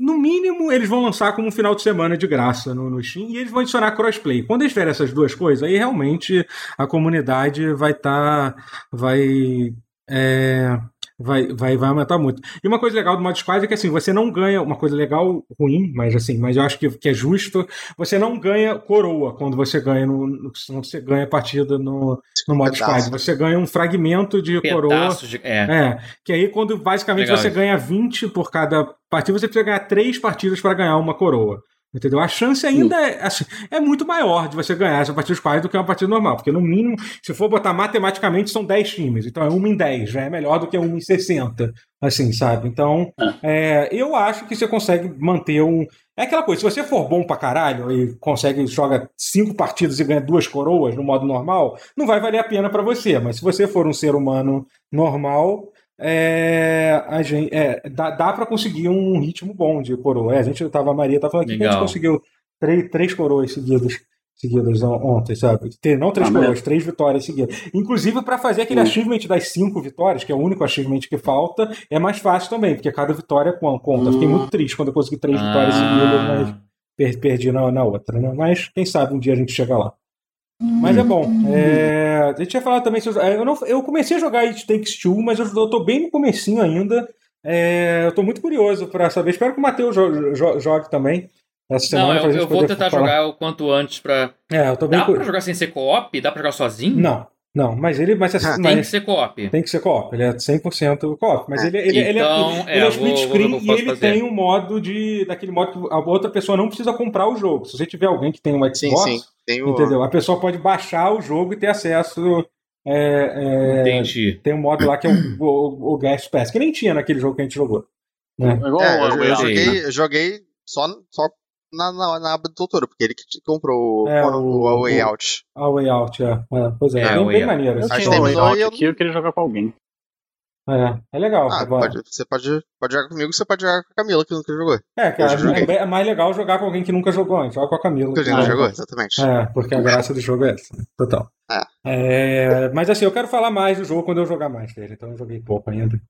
no mínimo, eles vão lançar como um final de semana de graça no, no Steam e eles vão adicionar crossplay. Quando eles fizerem essas duas coisas, aí realmente a comunidade vai estar. Tá, vai é, vai, vai, vai aumentar muito. E uma coisa legal do modo squad é que assim, você não ganha, uma coisa legal, ruim, mas assim, mas eu acho que, que é justo, você não ganha coroa quando você ganha no, no você ganha partida no, no modo squad. Você ganha um fragmento de coroa. De, é. é. Que aí quando basicamente legal. você ganha 20 por cada partida, você precisa ganhar três partidas para ganhar uma coroa. Entendeu? A chance ainda é, assim, é muito maior de você ganhar essa partida de quais do que uma partida normal. Porque, no mínimo, se for botar matematicamente, são 10 times. Então é 1 em 10. Já é melhor do que 1 em 60. Assim, sabe? Então, é. é, eu acho que você consegue manter um. É aquela coisa, se você for bom pra caralho e consegue, joga cinco partidas e ganha duas coroas no modo normal, não vai valer a pena para você. Mas se você for um ser humano normal, é, a gente, é, dá, dá para conseguir um ritmo bom de coroa. É, a gente tava, a Maria tá falando aqui que a gente conseguiu três, três coroas seguidas seguidas ontem, sabe? Não três ah, coroas, três vitórias seguidas. Inclusive, para fazer aquele achievement das cinco vitórias, que é o único achievement que falta, é mais fácil também, porque cada vitória conta. Uh. Fiquei muito triste quando eu consegui três ah. vitórias seguidas, mas perdi na, na outra, né? Mas quem sabe um dia a gente chega lá. Mas é bom. É, a gente ia falar também. É, eu, não, eu comecei a jogar It Takes Two, mas eu, eu tô bem no comecinho ainda. É, eu tô muito curioso para saber. Espero que o Matheus jo, jo, jogue também. Essa semana, não, eu, eu vou tentar falar. jogar o quanto antes pra. É, eu tô bem Dá pra jogar sem ser co-op? Dá pra jogar sozinho? Não. Não, mas ele. Mas, ah, tem que ser co-op. Tem que ser co-op. Ele é 100% co-op. Mas ele, ele, então, ele, é, ele é, é split screen e ele fazer. tem um modo de. daquele modo que a outra pessoa não precisa comprar o jogo. Se você tiver alguém que tem um Xbox, sim, sim. Tem o... entendeu? A pessoa pode baixar o jogo e ter acesso. É, é, Entendi. Tem um modo lá que é o, o, o Gas Pass, que nem tinha naquele jogo que a gente jogou. Né? É, eu, eu, joguei, eu joguei só, só na, na, na aba do Totoro, porque ele que comprou é, o, o, o Way Out. A Way Out, é. é pois é, é bem, bem maneiro. Eu tinha o Way Out aqui, eu queria jogar com alguém. É, é legal. Ah, pode, você pode, pode jogar comigo, você pode jogar com a Camila, que nunca jogou. É, cara, é, é, mais legal jogar com alguém que nunca jogou antes. Joga com a Camila. Que nunca jogou, exatamente. É, porque a graça do jogo é essa. Total. É. é. Mas assim, eu quero falar mais do jogo quando eu jogar mais dele, então eu joguei pouco ainda.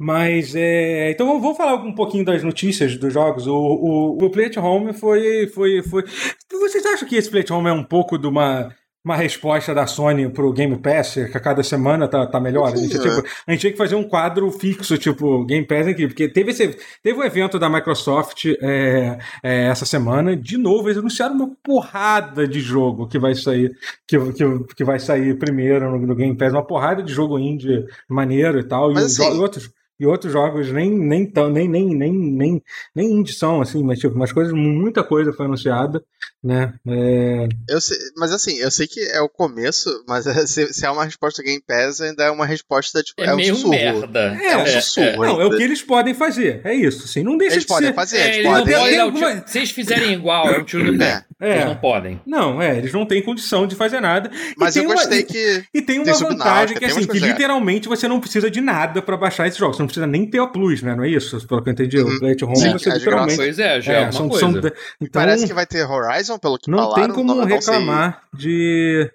É. Mas é. Então vamos falar um pouquinho das notícias dos jogos. O, o, o Play at Home foi, foi, foi. Vocês acham que esse Play at Home é um pouco de uma uma resposta da Sony pro Game Pass, que a cada semana tá, tá melhor. A gente, tipo, a gente tinha que fazer um quadro fixo, tipo, Game Pass aqui, porque teve esse teve um evento da Microsoft é, é, essa semana, de novo, eles anunciaram uma porrada de jogo que vai sair, que, que, que vai sair primeiro no, no Game Pass, uma porrada de jogo indie maneiro e tal, Mas, e, assim, outros e outros jogos nem nem tão, nem nem nem nem nem indie são assim, mas tipo, umas coisas, muita coisa foi anunciada, né? É... Eu sei, mas assim, eu sei que é o começo, mas se, se é uma resposta Game Pass, ainda é uma resposta tipo, é, é meio um sussurro. merda. É, um sussurro. Não, é o que eles podem fazer. É isso, assim, não deixa eles de podem ser... fazer, É, eles eles não podem. o alguma- Se eles fizerem igual, é um tiro no pé. É. Eles não podem. Não, é, eles não têm condição de fazer nada. Mas tem eu uma- gostei que E tem uma Tem vantagem que, assim, que literalmente você não precisa de nada pra baixar esses jogos. Você não precisa nem ter o Plus, né? Não é isso? Pelo que eu entendi. Uhum. O Play at Home, Sim, você é literalmente... Pois é, já é, alguma são, coisa. são- então, parece que vai ter Horizon, pelo que não falaram. tem como não, não reclamar de...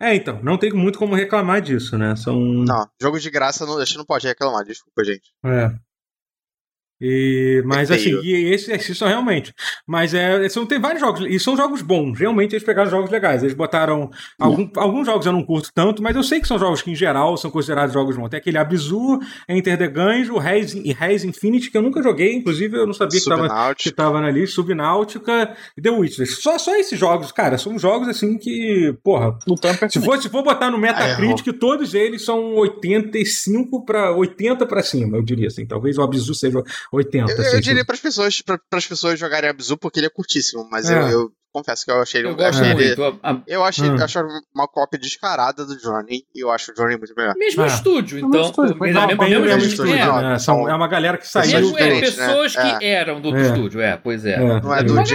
É, então, não tem muito como reclamar disso, né? São... Não, jogo de graça não, a gente não pode reclamar, desculpa, gente. É. E, mas É assim, e esse, esses são realmente. Mas é, são, tem vários jogos, e são jogos bons. Realmente eles pegaram jogos legais. Eles botaram. Algum, alguns jogos eu não curto tanto, mas eu sei que são jogos que, em geral, são considerados jogos bons. Tem aquele Abzu, Enter the Gungeon, o Haze, e Haze Infinity, que eu nunca joguei, inclusive eu não sabia que tava, que Subnáutica. tava na lista, Subnáutica e The Witcher. Só, só esses jogos, cara, são jogos assim que, porra, Tamper se for, se for botar no Metacritic, errou. todos eles são 85 para 80 para cima, eu diria assim. Talvez o Abzu seja 80. Eu, assim, eu diria para as pessoas, para as pessoas jogarem Abzu porque ele é curtíssimo, mas É. eu, eu confesso que eu achei ele, Eu gosto achei ele- muito. A- a- eu achei, Hum. eu acho uma cópia descarada do Journey e eu acho o Journey muito melhor. mesmo Ah. estúdio, mesmo então. estúdio, mesmo- Não, mesmo- bem o mesmo mesmo estúdio, estúdio, é. né? São- é uma galera que saiu. Mesmo do- é, diferente, né? pessoas que É. eram do outro É. estúdio, é, pois é. É. Não é É do de,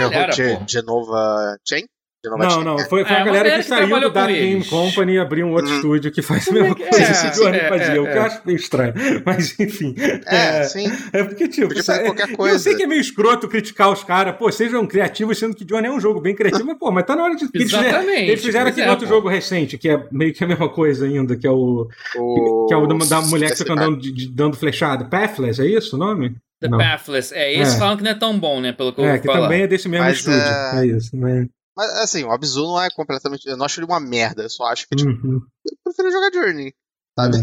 de, de Nova Chain? Não, não, é. foi, foi É, a galera que que saiu do Dark Game eles. Company e abriu um outro Hum. estúdio que faz a mesma É, coisa que o Johnny é, fazia, é, o que eu acho meio estranho. Mas enfim. É, sim. É porque, tipo, Podia fazer é- qualquer Eu coisa. sei que é meio escroto criticar os caras, pô, sejam criativos, sendo que Johnny é um jogo bem criativo, mas, pô, mas tá na hora de. Eles fizeram, Exatamente. eles fizeram pois aquele é, outro pô. jogo recente, que é meio que a mesma coisa ainda, que é o. O... Que é o da, da mulher que esse fica andando, de- de- dando flechada. Pathless, é isso o nome? The Não. Pathless. É, eles É. falam que não é tão bom, né? Pelo que eu É, que falar. também é desse mesmo Mas, estúdio. é- É isso, né? Mas assim, o Abzu não é completamente. Eu não acho ele uma merda, eu só acho que tipo, Uhum. eu prefiro jogar Journey. Sabe?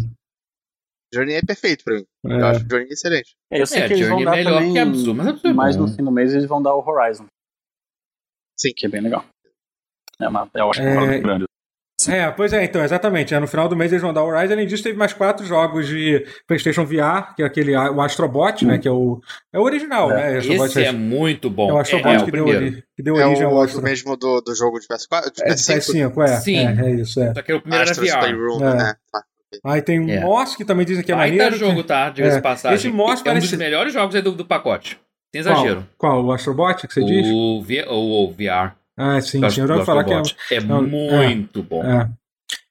Journey é perfeito pra mim. É. Eu acho Journey excelente. É, eu sei É, que eles vão Journey dar é melhor também, que Abzu, mas Abzu é mais bom. no fim do mês eles vão dar o Horizon. Sim. Que é bem legal. É uma, eu acho que é É, uma produto grande. É, pois é, então, exatamente. É, no final do mês eles vão dar o Horizon. Além disso, teve mais quatro jogos de PlayStation VR, que é aquele o Astrobot, né? Que é o, é o original, É. né? Astrobot Esse é muito bom. é o Astrobot é, que, o deu, primeiro. ori- que deu É origem ao o, Astro. o mesmo do, do jogo de PS4? De É, de PS5? PS5, é. Sim. É, é isso, é. Só que o primeiro era Astro's VR. Playroom, É. né? Tá. Aí tem o É. Moss, que também dizem que é Baita maneiro. jogo, tá? Diga-se É. de passagem. Esse Moss é um parece- dos melhores jogos aí do, do pacote. Sem Qual? exagero. Qual? O Astrobot que você diz? O, V- o, o VR. Ah, sim, sim. Eu já falar que é. É Não, muito bom. é.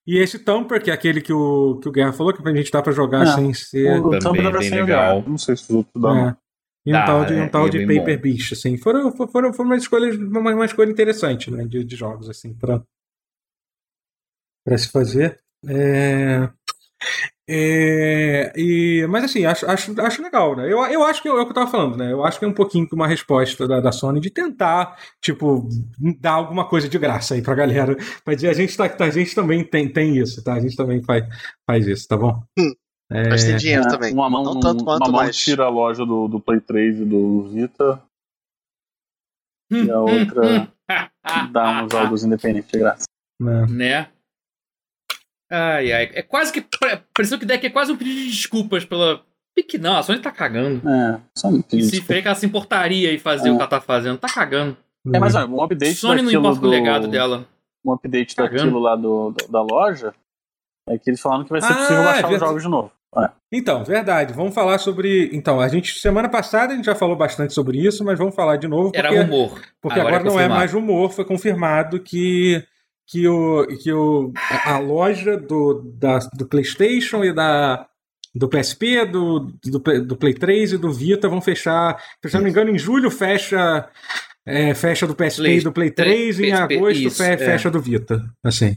E esse Tamper, que é aquele que o, que o Guerra falou, que a gente dá pra jogar É. sem ser. O Também Tumblr bem vai ser legal. Não sei se os outros dão. É. E um Dá, tal de, um é, tal é de Paper Beast, assim. Foram, foram, foram uma, escolha, uma, uma escolha interessante, né? De, de jogos, assim, pra, pra se fazer. É, é, e, mas assim, acho, acho, acho legal, né? Eu, eu acho que é o que eu tava falando, né? Eu acho que é um pouquinho que uma resposta da, da Sony de tentar, tipo, dar alguma coisa de graça aí pra galera. Dizer, a gente, tá, a gente também tem, tem isso, tá? A gente também faz, faz isso, tá bom? Hum. É, Mas tem dinheiro É, também. Uma mão, não tanto quanto, uma mão mas. tira a loja do, do Play 3 e do Vita e a outra dá uns jogos independentes de graça. né? Ai, ai. É quase que. Pareceu que deck é quase um pedido de desculpas pela. Pique não, a Sony tá cagando. É, só me E pedi se que ela se importaria em fazer É. o que ela tá fazendo, tá cagando. É, mas olha, um update Sony não importa do... o legado dela. Um update Cagando. daquilo lá do, do- da loja é que eles falaram que vai ser Ah, possível é baixar os verdade. jogos de novo. É. Então, verdade. Vamos falar sobre. Então, a gente, semana passada a gente já falou bastante sobre isso, mas vamos falar de novo. Porque, Era rumor. porque agora, Agora é não é mais rumor, foi confirmado que, que, o, que o, a loja do, da, do PlayStation e da. Do PSP, do, do, Play- do Play 3 e do Vita vão fechar. Se eu não me engano, em julho fecha. é, fecha do PSP Play- e do Play 3 e em PSP, agosto isso, é. fecha do Vita. Assim.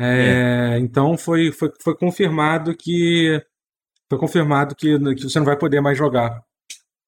É, Então foi, foi, foi confirmado que foi confirmado que, que você não vai poder mais jogar.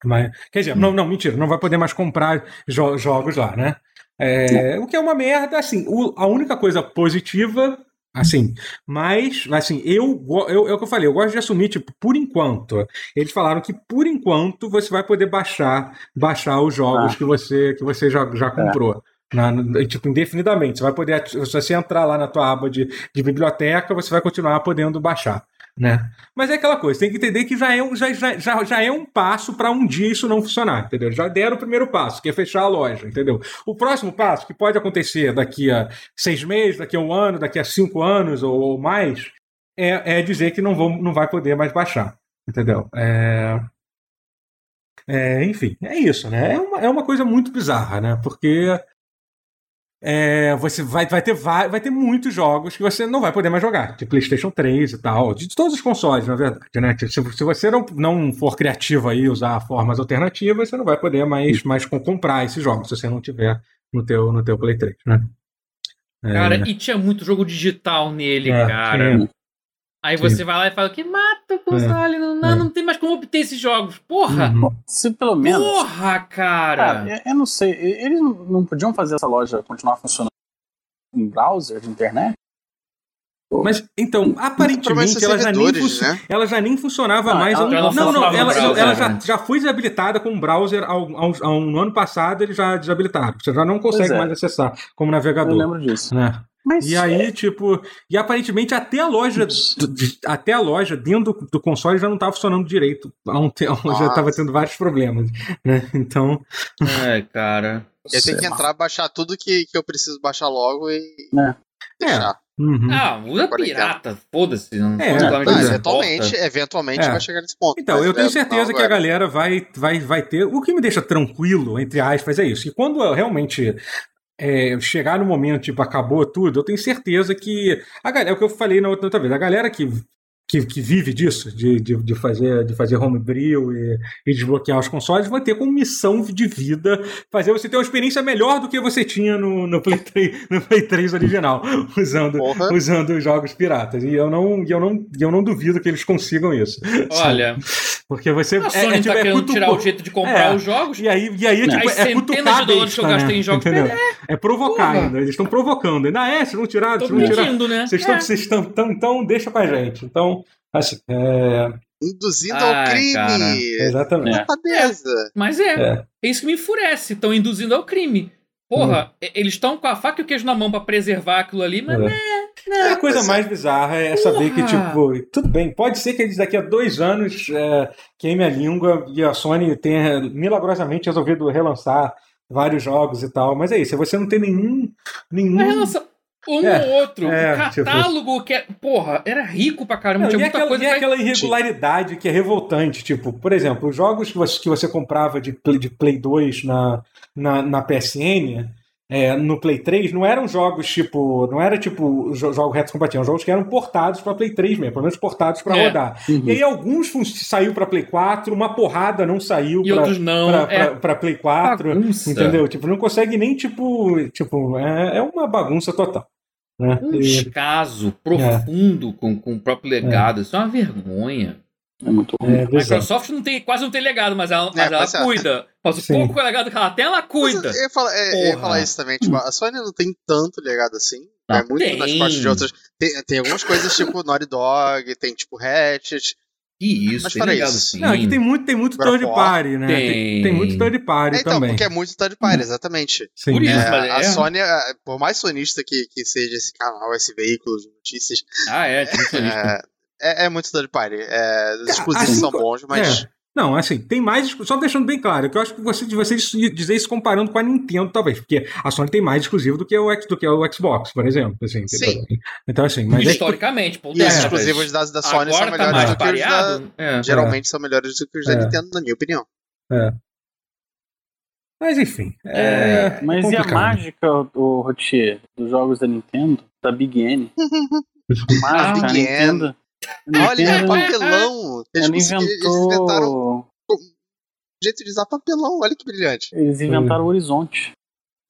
Mas, quer dizer, não, não, mentira, não vai poder mais comprar jo- jogos lá, né? É, o que é uma merda, assim, o- a única coisa positiva, assim, mas, assim, eu, eu, é o que eu falei, eu gosto de assumir, tipo, por enquanto, eles falaram que por enquanto você vai poder baixar, baixar os jogos Ah. que você, que você já, já comprou. Na- na- tipo, indefinidamente. Você vai poder, se você entrar lá na tua aba de, de biblioteca, você vai continuar podendo baixar. Né? Mas é aquela coisa, tem que entender que já é um, já, já, já, é um passo para um dia isso não funcionar, entendeu? Já deram o primeiro passo, que é fechar a loja, entendeu? O próximo passo, que pode acontecer daqui a seis meses, daqui a um ano, daqui a cinco anos ou, ou mais, é, é dizer que não, vão, não vai poder mais baixar, entendeu? É... É, enfim, é isso, né? É uma, é uma coisa muito bizarra, né? Porque é, você vai, vai, ter, vai, vai ter muitos jogos que você não vai poder mais jogar, de PlayStation 3 e tal, de todos os consoles, na verdade, né? Se, se você não, não for criativo aí, usar formas alternativas, você não vai poder mais, mais comprar esses jogos, se você não tiver no teu, no teu Play 3, né? É... Cara, e tinha muito jogo digital nele, é, cara. Tinha. Aí você Sim. vai lá e fala que mata o console, é. não, não, é. não tem mais como obter esses jogos. Porra! Uhum. Se pelo menos. Porra, cara! cara eu não sei, eles não podiam fazer essa loja continuar funcionando em browser de internet? Mas, então, aparentemente ela já, nem né? ela já nem funcionava ah, mais. Ela, não, não, não ela, browser, ela já, né? já foi desabilitada com o browser ao, ao, ao, no ano passado, eles já desabilitaram. Você já não consegue é. mais acessar como navegador. Eu lembro disso. Né? Mas e aí, é... tipo, e aparentemente até a loja, até a loja dentro do, do console já não estava funcionando direito. Há um tempo, já estava tendo vários problemas, né? Então. É, cara. Eu tenho que entrar, baixar tudo que, que eu preciso baixar logo e. É. Deixar. É. Uhum. Ah, usa pirata, foda-se. Não, é, não, eventualmente, eventualmente é. vai chegar nesse ponto. Então, eu tenho certeza que a galera vai, vai, vai ter. O que me deixa tranquilo, entre aspas, é isso. Que quando realmente é, chegar no momento, tipo, acabou tudo, eu tenho certeza que. A galera, é o que eu falei na outra, outra vez, a galera que que, que, vive disso, de, de, de, fazer, de fazer homebrew e, e desbloquear os consoles, vai ter como missão de vida fazer você ter uma experiência melhor do que você tinha no, no, Play, 3, no Play 3 original, usando, usando os jogos piratas. E eu não, eu, não, eu não duvido que eles consigam isso. Olha. Porque você. A Sony é, é, tipo, tá é querendo cutuco... tirar o jeito de comprar é, os jogos. E aí, e aí é, tipo, é cutucar de dólares que eu gastei né? em jogos. É, é provocar Porra. ainda. Eles estão provocando. Ainda é, se não tirar, se não tirar. Né? Vocês estão, vocês estão, então, então deixa pra gente. Então, Assim, é... Induzindo Ai, ao crime. Cara. Exatamente. É. Mas é, é. É isso que me enfurece. Estão induzindo ao crime. Porra, hum. eles estão com a faca e o queijo na mão para preservar aquilo ali, mas é. Né, né. a coisa mais bizarra é Porra. saber que, tipo, tudo bem, pode ser que eles daqui a dois anos é, queime a língua e a Sony tenha milagrosamente resolvido relançar vários jogos e tal, mas é isso, você não tem nenhum. nenhum... Relança um é, ou outro. É, tipo catálogo tipo... que é. Porra, era rico pra caramba. Não, tinha muita aquela, coisa. E aquela irregularidade que é revoltante. Tipo, por exemplo, os jogos que você, que você comprava de Play, de Play 2 na, na, na PSN. É, no Play 3 não eram jogos tipo. Não era tipo jogos retrocompatíveis, eram jogos que eram portados para Play 3 mesmo, pelo menos portados para é. rodar. Uhum. E aí alguns saiu para Play 4, uma porrada não saiu para é. Play 4. Bagunça. Entendeu? Tipo, não consegue nem, tipo. Tipo, é, é uma bagunça total. Né? Um descaso profundo com, com o próprio legado. Isso é uma vergonha. É muito ruim. É, a Microsoft não tem, quase não tem legado, mas ela, mas ela cuida. Mas o pouco legado que ela tem, ela cuida. eu, ia falar, é, eu ia falar isso também. Tipo, a Sony não tem tanto legado assim. Não, é muito tem. nas partes de outras. Tem, tem algumas coisas tipo Naughty Dog, tem tipo Hatchet. Que isso, Mas tem legado isso. sim. Não, aqui tem muito, tem muito third party, né? Tem, tem, tem muito third party é, então, também. porque é muito third party, exatamente. Sim. Por isso, é, A Sony, por mais sonista que, que seja esse canal, esse veículo de notícias. Ah, é, tem sonista. É, é, muito third party. É, os exclusivos assim, são bons, mas. É. Não, assim, tem mais. Só deixando bem claro, que eu acho que você, você dizer isso comparando com a Nintendo, talvez, porque a Sony tem mais exclusivo do que o, do que o Xbox, por exemplo. Assim, Sim. Então, assim. Mas é Historicamente, é, E os exclusivos da, da Sony são tá melhores tá do que os da. É. Geralmente são melhores do que os da é. Nintendo, na minha opinião. É. Mas enfim. É, mas complicado. e a mágica, o Rotier, dos jogos da Nintendo? Da Big N? mágica, Big Nintendo. Olha, é papelão. Eles, inventou... eles inventaram um jeito de usar papelão. Olha que brilhante. Eles inventaram o horizonte.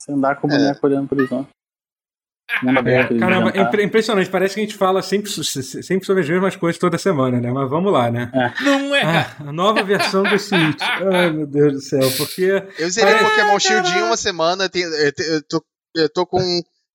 Você andar com o boneco é. olhando pro horizonte. É, caramba, é impressionante. Parece que a gente fala sempre, sempre sobre as mesmas coisas toda semana, né? Mas vamos lá, né? É. Não é, ah, a nova versão do Switch. Ai, meu Deus do céu. Porque. Eu zerei parece... Pokémon Shield em uma semana. Eu tô, eu tô com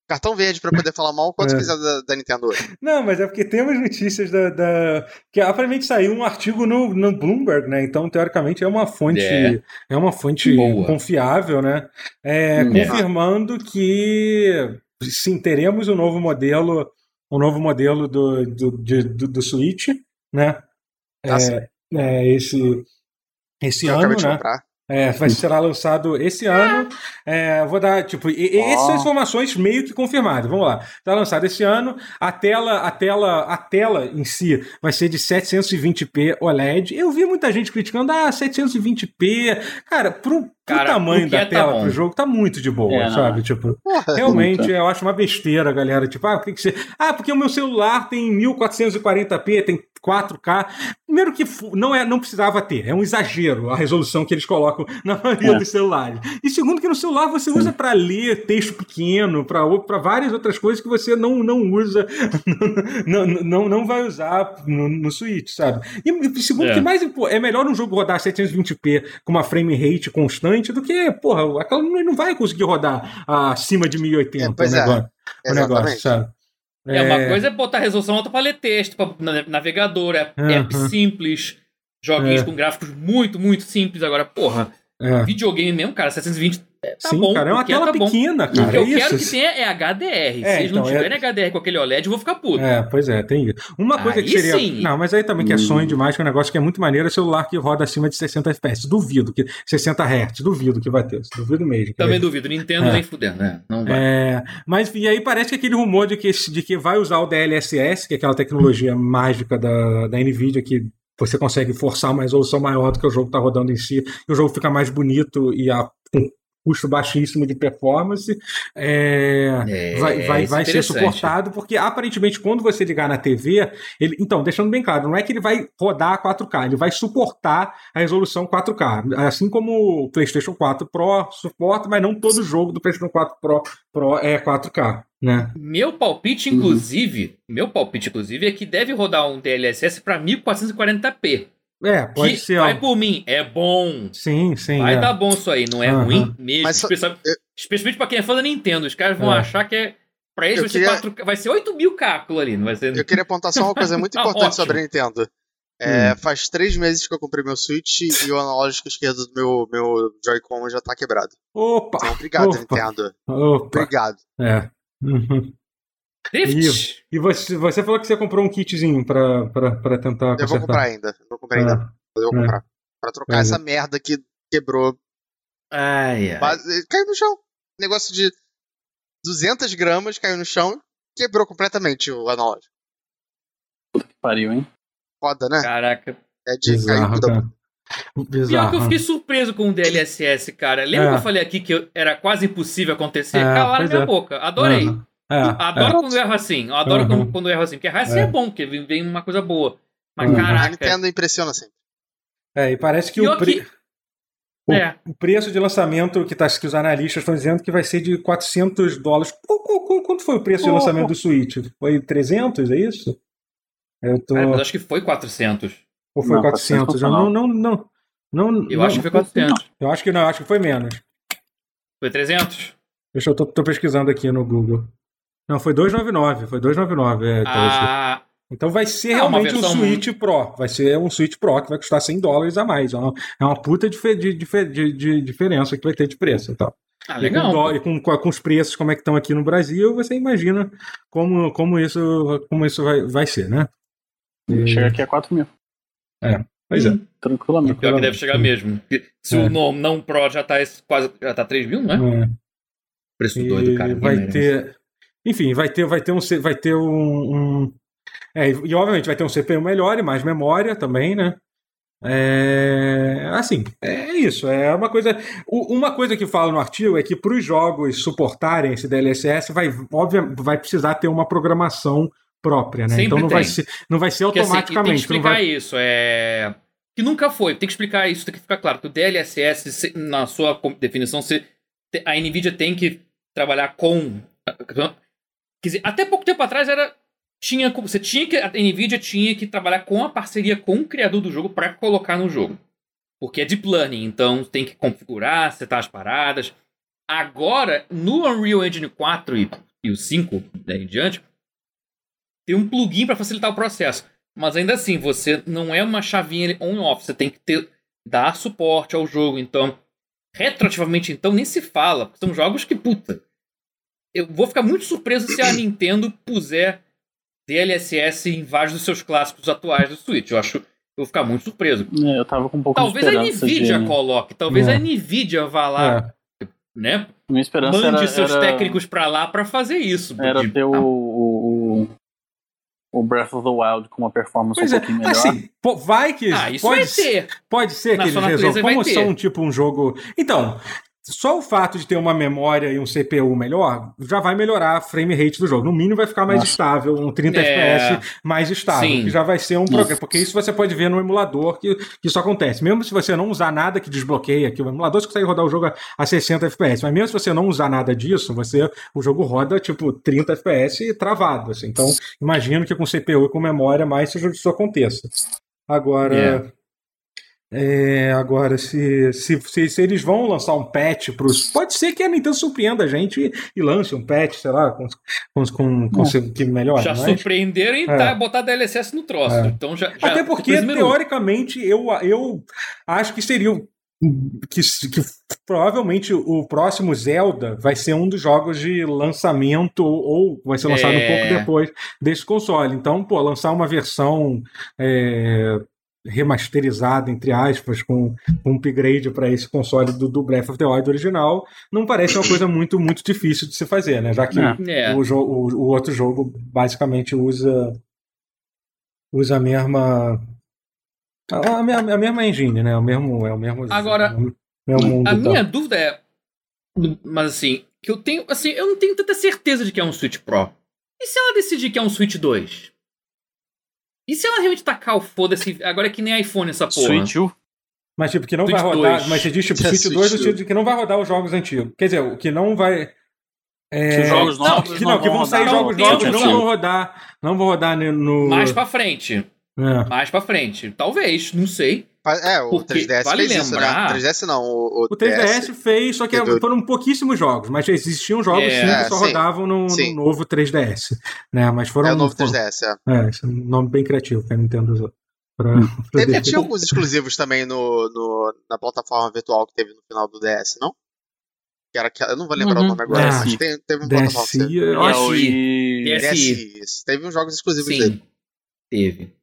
cartão verde para poder falar mal quanto é. quiser da, da, Nintendo Não, mas é porque temos notícias da. da... que aparentemente saiu um artigo no, no Bloomberg, né? Então, teoricamente, é uma fonte. É, é uma fonte Boa. confiável, né? É, hum. confirmando que sim, teremos um novo modelo. Um novo modelo do, do, do, do, do Switch. né? Ah, é, é, esse esse Eu ano, né? Comprar. É, vai será lançado esse ano. É, vou dar, tipo, e, essas informações meio que confirmadas. Vamos lá. Está lançado esse ano. A tela, a tela, a tela em si vai ser de 720p OLED. Eu vi muita gente criticando, ah, 720p. Cara, pro, Cara, o tamanho da é tela tá pro jogo tá muito de boa, é, sabe? Tipo, realmente eu acho uma besteira, galera. Tipo, ah, por que, que você. Ah, porque o meu celular tem 1440p, tem 4K. Primeiro que não, é, não precisava ter, é um exagero a resolução que eles colocam na maioria é. dos celulares. E segundo que no celular você usa para ler texto pequeno, para várias outras coisas que você não, não usa, não, não, não vai usar no, no Switch, sabe? E segundo é. que mais é melhor um jogo rodar 720p com uma frame rate constante do que, porra, aquela não vai conseguir rodar acima de 1080 é, pois o é. negócio, é. o negócio sabe? É, é, uma coisa é botar resolução alta para ler texto, para navegador, é, uhum. app simples, joguinhos é. com gráficos muito, muito simples. Agora, porra, é. videogame mesmo, cara, 720 é, tá Sim, bom, cara, é uma tela tá pequena, cara. O que eu é quero que tenha é HDR. É, Se eles então, não tiverem é... HDR com aquele OLED, eu vou ficar puto. É, pois é, tem isso. Uma coisa aí que seria. Sim. Não, mas aí também que é sonho hum. demais, que é um negócio que é muito maneiro, é celular que roda acima de 60 FPS. Duvido que. 60 Hz, duvido que vai ter. Duvido mesmo. Também duvido. Nintendo é. nem fudendo, né? Não vai. É, mas e aí parece que aquele rumor de que, de que vai usar o DLSS, que é aquela tecnologia mágica da, da Nvidia que você consegue forçar uma resolução maior do que o jogo está rodando em si, e o jogo fica mais bonito e a custo baixíssimo de performance, é, é, vai, vai, vai ser suportado, porque aparentemente quando você ligar na TV, ele, então, deixando bem claro, não é que ele vai rodar a 4K, ele vai suportar a resolução 4K, assim como o PlayStation 4 Pro suporta, mas não todo jogo do PlayStation 4 Pro, Pro é 4K. Né? Meu palpite, inclusive, uhum. meu palpite, inclusive, é que deve rodar um DLSS para 1440p. É, pode que ser. Vai por mim, é bom. Sim, sim. Vai é. dar bom isso aí, não é uhum. ruim mesmo. Mas, especialmente, eu... especialmente pra quem é fã da Nintendo. Os caras vão é. achar que é. Pra eles vai, queria... ser 4, vai ser 8 mil cálculo ali, não vai ser. Eu queria apontar só uma coisa muito tá importante sobre a Nintendo. É, hum. Faz três meses que eu comprei meu Switch e o analógico esquerdo do meu, meu Joy-Con já tá quebrado. Opa! Então, obrigado, Opa. Nintendo. Opa. Obrigado. É. Uhum. E, e você, você falou que você comprou um kitzinho pra, pra, pra tentar. Eu vou comprar ainda. Eu vou comprar ainda. É. Eu vou é. comprar. Pra trocar é. essa merda que quebrou. Ai, ai. Base... Caiu no chão. Negócio de 200 gramas caiu no chão quebrou completamente o analógico. Puta que pariu, hein? Foda, né? Caraca. É de Bizarro, cair Bizarro. Pior que eu fiquei surpreso com o DLSS, cara. Lembra é. que eu falei aqui que era quase impossível acontecer? É, Calaram minha é. boca. Adorei. Uhum. É, adoro é. quando erro assim. Eu adoro uhum. quando, erro assim. Porque errar assim é, é bom, porque vem uma coisa boa. Mas uhum. caraca. A Nintendo impressiona sempre. É, e parece que o, pre... o, é. o, preço de lançamento que, tá, que os analistas estão dizendo que vai ser de 400 dólares. Quanto foi o preço de lançamento do Switch? Foi 300, é isso? Eu tô... É, mas acho que foi 400. Ou foi não, 400? Eu não, não, não, não, eu não, acho que foi 400. Eu acho que não, acho que foi menos. Foi 300? Deixa eu tô, tô pesquisando aqui no Google. Não, foi 299, foi 299. É, então, ah, então vai ser é realmente um Switch muito... Pro. Vai ser um Switch Pro que vai custar 100 dólares a mais. É uma, é uma puta de, de, de, de, diferença que vai ter de preço. Então. Ah, legal. E, com, com, com, os preços como é que estão aqui no Brasil, você imagina como, como isso, como isso vai, vai ser, né? E... Chega aqui a 4 mil. É, pois é. Tranquilamente. Pior que deve chegar mesmo. Se é. o não, não Pro já tá quase já tá 3 mil, não é? é. Preço e doido, cara. Vai ter. Enfim, vai ter, vai ter um. Vai ter um, um é, e obviamente vai ter um CPU melhor e mais memória também, né? É, assim, é isso. É uma coisa. Uma coisa que fala no artigo é que para os jogos suportarem esse DLSS, vai, óbvio, vai precisar ter uma programação própria, né? Sempre então não tem. vai ser, não vai ser automaticamente. Assim, tem que explicar vai... isso. É que nunca foi. Tem que explicar isso. Tem que ficar claro que o DLSS, na sua definição, a Nvidia tem que trabalhar com. Quer dizer, até pouco tempo atrás era tinha você tinha que a Nvidia tinha que trabalhar com a parceria com o criador do jogo para colocar no jogo. Porque é deep learning, então tem que configurar, setar as paradas. Agora, no Unreal Engine 4 e, e o 5 daí em diante, tem um plugin para facilitar o processo. Mas ainda assim, você não é uma chavinha on-off, você tem que ter dar suporte ao jogo. Então, retroativamente, então, nem se fala. São jogos que, puta, eu vou ficar muito surpreso se a Nintendo puser DLSS em vários dos seus clássicos atuais do Switch. Eu acho. Eu vou ficar muito surpreso. É, eu tava com um pouco talvez de Talvez a Nvidia de... coloque, talvez é. a Nvidia vá lá, é. né? Minha esperança Mande era, seus era... técnicos para lá para fazer isso. Era ter o, o, o, Breath of the Wild com uma performance pois um é. pouquinho melhor. Assim, vai que. Ah, isso pode, vai ter. Pode ser que eles resolvam. Como são tipo um jogo. Então, só o fato de ter uma memória e um CPU melhor já vai melhorar a frame rate do jogo. No mínimo vai ficar mais Nossa. estável, um 30 é... FPS mais estável, Sim. que já vai ser um programa. Porque isso você pode ver no emulador que, que isso acontece. Mesmo se você não usar nada que desbloqueia, que o emulador você consegue rodar o jogo a 60 FPS, mas mesmo se você não usar nada disso, você o jogo roda tipo 30 FPS travado. Assim. Então, imagino que com CPU e com memória mais isso aconteça. Agora. Yeah. É. É, agora, se, se, se, se, eles vão lançar um patch os. Pode ser que a Nintendo surpreenda a gente e, e lance um patch, sei lá, com, com, com, com é. que melhor. Já mas... surpreenderam e é. tá, botar DLSS no troço. É. Então já, já, Até porque, teoricamente, eu, eu acho que seria. Que, que provavelmente o próximo Zelda vai ser um dos jogos de lançamento ou vai ser lançado um pouco é. depois desse console. Então, pô, lançar uma versão é, remasterizada, entre aspas, com, um upgrade para esse console do, do, Breath of the Wild original, não parece uma coisa muito, muito difícil de se fazer, né? Já que é. o, o, o, outro jogo basicamente usa usa a mesma a, a, a mesma engine, né? O mesmo, é o mesmo. Agora, o mesmo a minha dúvida é, mas assim, que eu tenho, assim, eu não tenho tanta certeza de que é um Switch Pro. E se ela decidir que é um Switch 2? E se ela realmente tacar o foda-se? Agora é que nem iPhone essa porra. Switch U? Mas tipo, que não Switch vai rodar. 2. Mas você diz tipo Switch 2 no sentido que não vai rodar os jogos antigos. Quer dizer, o que não vai. É... Que jogos novos. Que não, não que vão sair jogos novos, não vão rodar. Não vão rodar no. Mais pra frente. É. Mais pra frente. Talvez, não sei. É, o Porque 3DS vale fez lembrar... isso, né? 3DS não, o, o, o 3DS DS fez, só que teve... foram pouquíssimos jogos, mas existiam jogos é, sim, que só sim, rodavam no, no, novo 3DS, né? Mas foram... É o novo 3DS, é. É, esse é um nome bem criativo que a Nintendo usou. Pra, pra teve, tinha alguns exclusivos também no, no, na plataforma virtual que teve no final do DS, não? Que era que eu não vou lembrar uhum. o nome agora, mas teve, teve um DSi, plataforma. Eu acho que... DSi. DSi. Teve uns jogos exclusivos Sim, dele. Teve.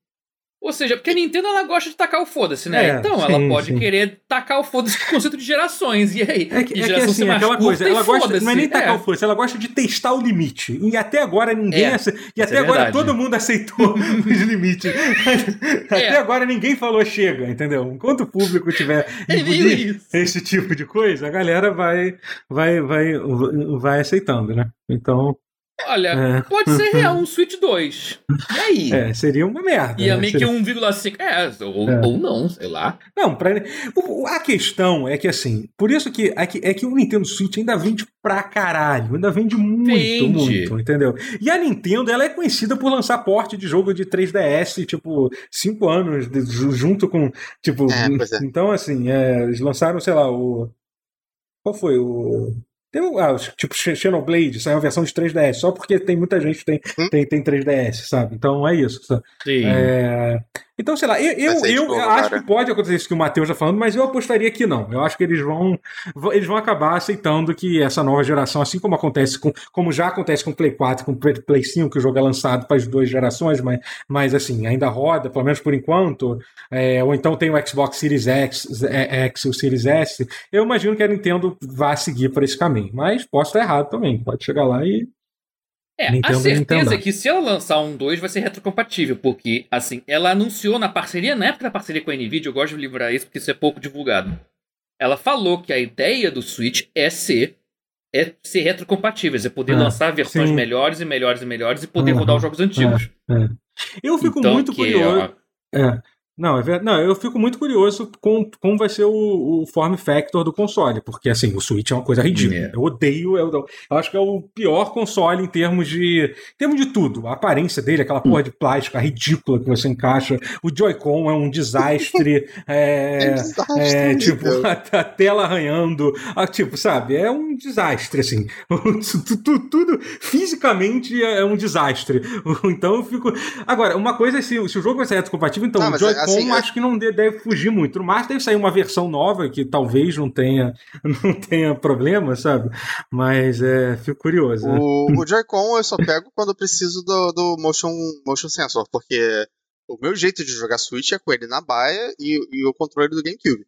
Ou seja, porque a Nintendo ela gosta de tacar o foda-se, né? É, então sim, ela pode sim. querer tacar o foda-se com o conceito de gerações. E aí? É que, é que assim, aquela coisa, ela gosta, não é nem tacar é. o foda-se, ela gosta de testar o limite. E até agora ninguém. É, e até é agora verdade. todo mundo aceitou os limites. até é. agora ninguém falou chega, entendeu? Enquanto o público tiver esse tipo de coisa, a galera vai, vai, vai, vai aceitando, né? Então. Olha, é. pode ser real um Switch 2. E aí? É, seria uma merda. Ia né? meio seria... que 1,5. É, ou, é. ou não, sei lá. Não, pra... a questão é que assim, por isso que é, que é que o Nintendo Switch ainda vende pra caralho. Ainda vende muito, vende. muito, entendeu? E a Nintendo, ela é conhecida por lançar porte de jogo de 3DS, tipo, 5 anos, junto com. Tipo. É, é. Então, assim, é, eles lançaram, sei lá, o. Qual foi? O. Tem, ah, tipo, Xenoblade saiu a versão de 3DS, só porque tem muita gente que tem, hum? tem, tem 3DS, sabe? Então é isso. Sabe? Sim. É... Então, sei lá, eu, eu, eu acho que pode acontecer isso que o Matheus está falando, mas eu apostaria que não. Eu acho que eles vão, eles vão acabar aceitando que essa nova geração, assim como acontece com, como já acontece com o Play 4, com o Play 5, que o jogo é lançado para as duas gerações, mas, mas assim, ainda roda, pelo menos por enquanto, é, ou então tem o Xbox Series X, é, X o Series S, eu imagino que a Nintendo vá seguir por esse caminho. Mas posso estar errado também, pode chegar lá e é, Nintendo, a certeza é que se ela lançar um 2 vai ser retrocompatível, porque, assim, ela anunciou na parceria, na época da parceria com a Nvidia, eu gosto de livrar isso porque isso é pouco divulgado. Ela falou que a ideia do Switch é ser é ser retrocompatível, é poder é, lançar versões sim. melhores e melhores e melhores e poder uhum, rodar os jogos antigos. É, é. Eu fico então, muito curioso. É, não, é verdade. Não, eu fico muito curioso com como vai ser o, o, form factor do console, porque assim, o Switch é uma coisa ridícula. É. Eu odeio, eu, eu, acho que é o pior console em termos de em termos de tudo. A aparência dele, aquela porra de plástica ridícula que você encaixa. O Joy-Con é um desastre. é, é, desastre, é tipo, a, a, tela arranhando. A, tipo, sabe? É um desastre, assim. tudo, tudo, fisicamente é um desastre. Então eu fico. Agora, uma coisa é se, se o jogo vai ser compatível, então não, o Joy-Con assim, acho que não deve fugir muito. No máximo deve sair uma versão nova que talvez não tenha, não tenha problema, sabe? Mas é, fico curioso. Né? O, o Joy-Con eu só pego quando eu preciso do, do motion, motion sensor, porque o meu jeito de jogar Switch é com ele na baia e, e o controle do GameCube.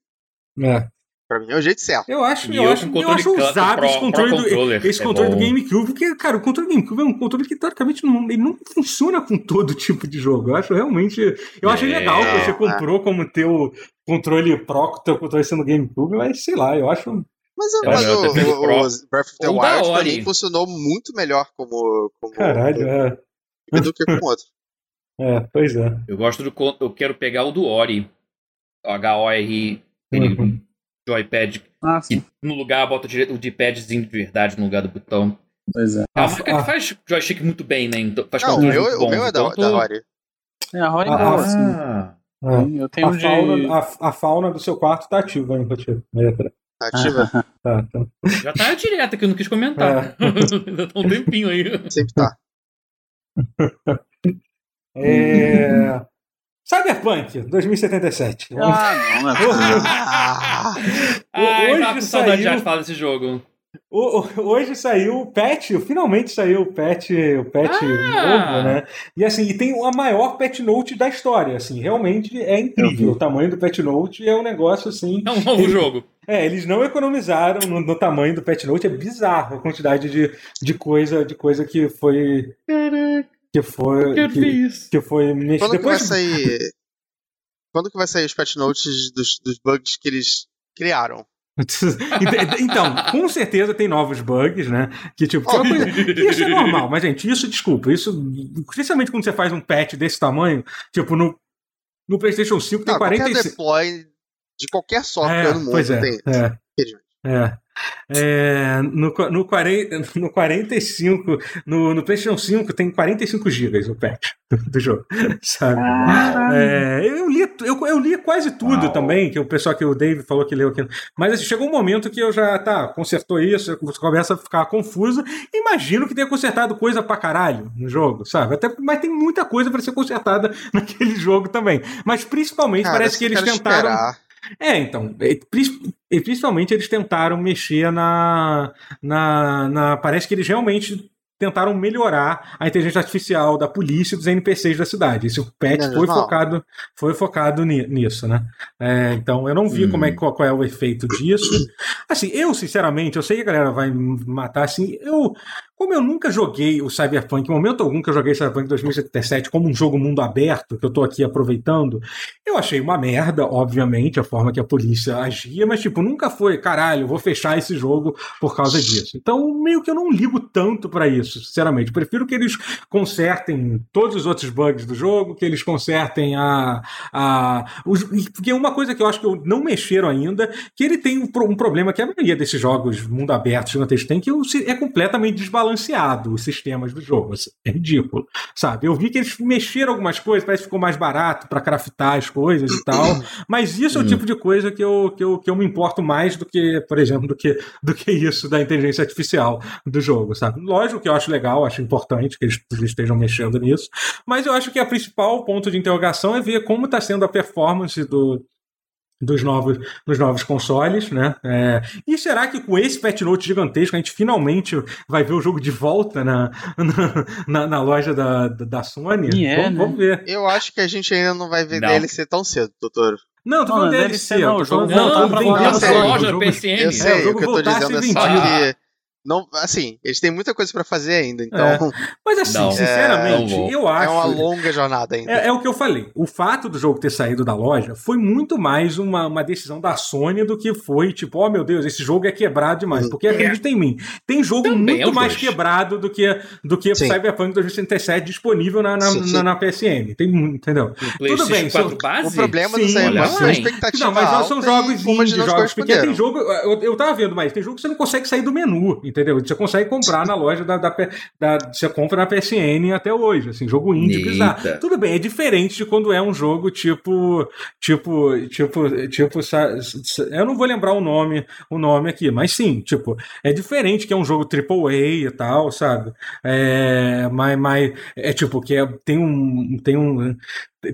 É. Pra mim é o jeito certo. Eu acho, eu, eu acho, eu acho usado esse controle, do, esse é controle do GameCube, porque, cara, o controle do GameCube é um controle que, teoricamente, não, ele não funciona com todo tipo de jogo. Eu acho realmente. Eu é, achei legal que você comprou é. como teu controle Pro, teu controle sendo GameCube, mas sei lá, eu acho. Mas, eu, mas o, o, o, Breath of the Wild também funcionou muito melhor como. como Caralho, é. Do que com outro. É, pois é. Eu gosto do. Eu quero pegar o do Ori. H-O-R. Uhum joypad. Ah, sim. E no lugar bota o D-padzinho de verdade no lugar do botão. Pois é. A marca que faz joystick muito bem, né? Então, faz não, o meu, o meu é da, então, da Rory. É, a Rory é boa, assim. Ah. Eu tenho a, de... fauna, a, a, fauna do seu quarto tá ativa hein, Rotier? Ativa? tá, tá. Já tá direto que eu não quis comentar. É. Ainda tá um tempinho aí. Sempre tá. é... Cyberpunk 2077. Ah, não, não é Ai, hoje saudade saiu... de falar desse jogo. Hoje saiu o patch, finalmente saiu o patch, o patch ah. novo, né? E assim, e tem a maior patch note da história, assim, realmente é incrível. O tamanho do patch note é um negócio assim. É um novo ele, jogo. É, eles não economizaram no, no, tamanho do patch note, é bizarro a quantidade de, de coisa, de coisa que foi. Caraca. Que foi. Eu que, isso. que foi Quando Depois... que vai sair. Quando que vai sair os patch notes dos, dos bugs que eles criaram? então, com certeza tem novos bugs, né? Que tipo, que coisa, isso é normal, mas gente, isso desculpa, isso, especialmente quando você faz um patch desse tamanho, tipo no, no PlayStation 5 tem Não, 45. Qualquer deploy de qualquer software é, no mundo pois é, tem. É. É. É, no, no, 40, no 45, no, no PlayStation 5 tem 45 GB o patch do, do jogo, sabe? É, eu, li, eu, eu li quase tudo ah. também, que o pessoal que o Dave falou que leu aqui. Mas assim, chegou um momento que eu já, tá, consertou isso, começa a ficar confuso. Imagino que tenha consertado coisa pra caralho no jogo, sabe? Até, mas tem muita coisa para ser consertada naquele jogo também. Mas principalmente Cara, parece que eles tentaram. Esperar é, então, principalmente eles tentaram mexer na, na, na. Parece que eles realmente tentaram melhorar a inteligência artificial da polícia e dos NPCs da cidade. Esse patch foi focado, foi focado nisso, né? É, então eu não vi hum. como é, qual, qual, é o efeito disso. Assim, eu, sinceramente, eu sei que a galera vai matar, assim, eu como eu nunca joguei o Cyberpunk, em momento algum que eu joguei Cyberpunk 2077 como um jogo mundo aberto, que eu tô aqui aproveitando, eu achei uma merda, obviamente, a forma que a polícia agia, mas tipo, nunca foi, caralho, vou fechar esse jogo por causa disso. Então, meio que eu não ligo tanto para isso, sinceramente. Prefiro que eles consertem todos os outros bugs do jogo, que eles consertem a. a os, porque uma coisa que eu acho que eu não mexeram ainda, que ele tem um, um problema que a maioria desses jogos mundo aberto gigantescos tem, que é completamente desbalanceado desbalanceado os sistemas do jogo. Assim, é ridículo, sabe? Eu vi que eles mexeram algumas coisas, parece que ficou mais barato para craftar as coisas e tal, mas isso é o tipo de coisa que eu, que, eu, que eu me importo mais do que, por exemplo, do que, do que isso da inteligência artificial do jogo, sabe? Lógico que eu acho legal, acho importante que eles estejam mexendo nisso, mas eu acho que a principal ponto de interrogação é ver como está sendo a performance do, dos novos, dos novos consoles, né? É, e será que com esse patch note gigantesco a gente finalmente vai ver o jogo de volta na, na, na loja da, da Sony? É, vamos, né? vamos, ver. Eu acho que a gente ainda não vai ver não. DLC tão cedo, doutor. Não, tô falando DLC. Não, o jogo voltar pra loja da PSN. Eu sei, é, o, o que eu tô dizendo é só que não, assim, eles têm muita coisa para fazer ainda, então. É. Mas assim, não, sinceramente, é, eu acho. É uma longa jornada ainda. É, é, o que eu falei. O fato do jogo ter saído da loja foi muito mais uma, uma decisão da Sony do que foi, tipo, oh meu Deus, esse jogo é quebrado demais. Uhum. Porque acredita em mim, tem jogo Também muito mais quebrado do que, do que Cyberpunk 2077 disponível na, na, sim, sim. na, na PSN. Tem muito, entendeu? Tudo bem. São, o problema sim, do Cyberpunk é a expectativa. Não, mas não são jogos indie, jogos pequenos. Tem jogo. Eu, eu tava vendo, mas tem jogo que você não consegue sair do menu entendeu? Você consegue comprar na loja da, da, da, Você compra na PSN até hoje, assim, jogo indie bizarro. Tudo bem, é diferente de quando é um jogo tipo. Tipo. Tipo. Tipo. Eu não vou lembrar o nome, o nome aqui, mas sim, tipo, é diferente que é um jogo AAA e tal, sabe? É, mas, mas é tipo, que é, tem um. Tem um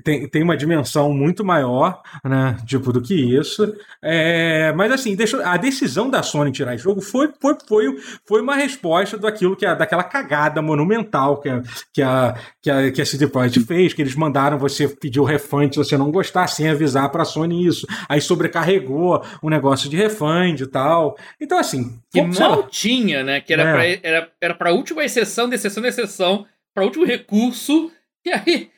tem, tem uma dimensão muito maior, né? Tipo, do que isso. É, mas assim, a decisão da Sony tirar esse jogo foi, foi, foi, foi uma resposta daquilo que a, daquela cagada monumental que a, que a, que a, que a CD Projekt fez, que eles mandaram você pedir o refund se você não gostar, sem avisar pra Sony isso. Aí sobrecarregou o negócio de refund e tal. Então, assim. Que mal tinha, né? Que era, é. pra, era, era pra última exceção, de exceção, de exceção, pra último recurso. E aí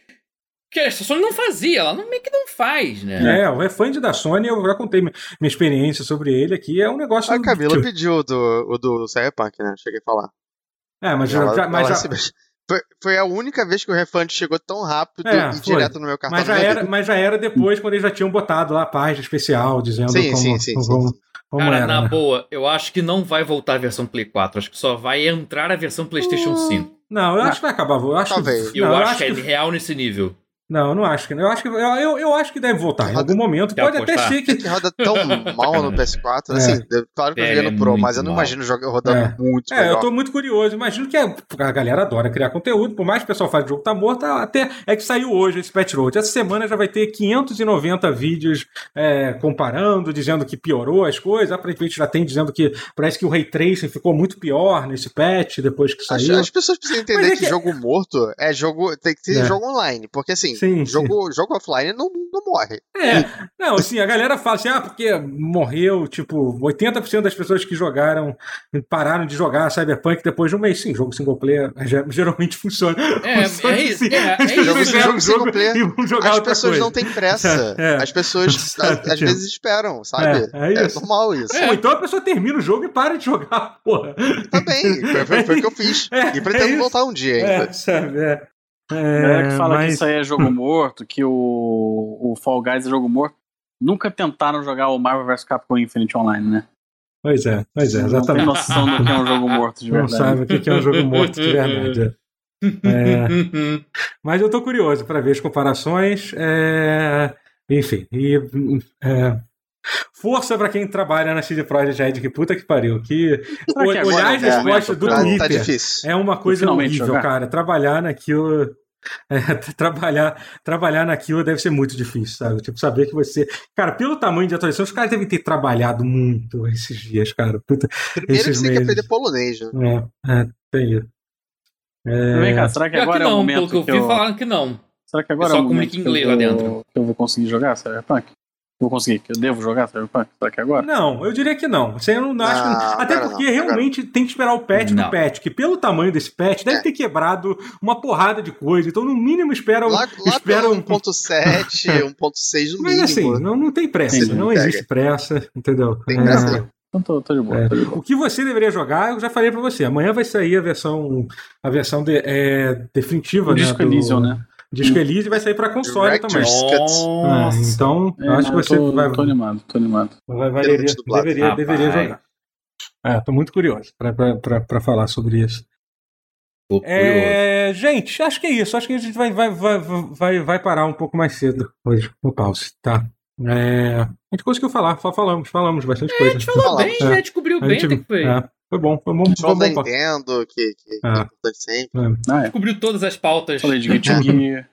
que a Sony não fazia, ela não, meio que não faz, né? É, o refund da Sony, eu já contei minha, experiência sobre ele aqui, é um negócio... A Camila que... pediu do, o do Cyberpunk, né? Cheguei a falar. É, mas já... já, mas já... Foi, foi a única vez que o refund chegou tão rápido é, e foi. direto no meu cartão. Mas já, era, mas já era depois, quando eles já tinham botado lá a página especial, dizendo sim, como, sim, sim, como, sim. como Cara, era, na né? boa, eu acho que não vai voltar a versão Play 4, acho que só vai entrar a versão PlayStation 5. Não, eu acho que vai acabar. Eu acho, Talvez. Eu, não, eu acho, acho que é real nesse nível. Não, não acho que não. Eu acho que, eu, eu, eu acho que deve voltar em algum momento. Pode até ser que. que roda tão mal no PS4. É. Assim, claro que eu joguei no Pro, mas eu não mal. imagino jogar rodando é. muito. É, melhor. eu tô muito curioso. Imagino que a, a, galera adora criar conteúdo. Por mais que o pessoal fale que o jogo tá morto, até é que saiu hoje esse patch road. Essa semana já vai ter 590 vídeos é, comparando, dizendo que piorou as coisas. Aparentemente já tem dizendo que parece que o Ray Tracing ficou muito pior nesse patch depois que saiu. As, as pessoas precisam entender é que, que, jogo morto é jogo. Tem que ser é. jogo online. Porque assim, sim, jogo. Sim jogo offline não, não morre. É, não, assim, a galera fala assim, ah, porque morreu, tipo, 80% das pessoas que jogaram pararam de jogar Cyberpunk depois de um mês. Sim, jogo single player geralmente funciona. É, funciona é, isso. Assim, é, é isso. Jogo, jogo single player, as pessoas coisa. não têm pressa. É, as pessoas às vezes esperam, sabe? É, é, é normal isso. Ou então a pessoa termina o jogo e para de jogar, porra. Também, foi, foi o que eu fiz. e pretendo voltar um dia ainda. É, sabe, é. É, galera que fala mas... que isso aí é jogo morto, que o, o Fall Guys é jogo morto, nunca tentaram jogar o Marvel vs Capcom Infinite Online, né? Pois é, pois é, exatamente. Não tem noção do que é um jogo morto de verdade. Não sabe o que é um jogo morto de verdade. É. Mas eu tô curioso para ver as comparações. É... Enfim, e, é... Força para quem trabalha na CD Projekt Red, que puta que pariu. Que, que olhar as respostas do tá Twitter tá é uma coisa horrível, jogar. cara. Trabalhar naquilo. É, trabalhar, trabalhar naquilo deve ser muito difícil, sabe? Tipo, saber que você. Cara, pelo tamanho de atualização, os caras devem ter trabalhado muito esses dias, cara. Puta, Primeiro esses que você tem que aprender polonês, né? É, é tem. É... Vem cá, será que agora que não, é o momento pelo que eu vi, eu... falaram que não. Será que agora é, só é o momento inglês lá dentro. que eu vou conseguir jogar Cyberpunk? Vou conseguir, eu devo jogar Cyberpunk? Será que agora? Não, eu diria que não. Você não, não acho que... Até porque não, realmente tem que esperar o patch não. do patch, que pelo tamanho desse patch deve é. ter quebrado uma porrada de coisa. Então, no mínimo, esperam. Lá, lá esperam 1.7, 1.6 no Mas mínimo. assim, não, não tem pressa. Sim, não existe pressa, entendeu? Tem pressa. É... Então tô, tô, de boa, é. tô, de boa, O que você deveria jogar, eu já falei pra você. Amanhã vai sair a versão, a versão de, é, definitiva, o né? Disco do... né? Disco Elise vai sair para console também. É, então, é, acho que você tô, vai. Tô animado, tô animado. Vai, valeria, deveria, deveria jogar. É, tô muito curioso para falar sobre isso. É, gente, acho que é isso. Acho que a gente vai, vai, vai, vai, vai parar um pouco mais cedo hoje no pause, tá? É, a gente conseguiu falar, falamos, falamos bastante é, coisa. A gente falou bem, é. né? Descobriu bem, gente, foi. É. Foi bom, foi bom. Foi bom, Nintendo, que, que, ah. é importante sempre. É. Ah, é. Descobriu todas as pautas. Falei de Guilty Gear.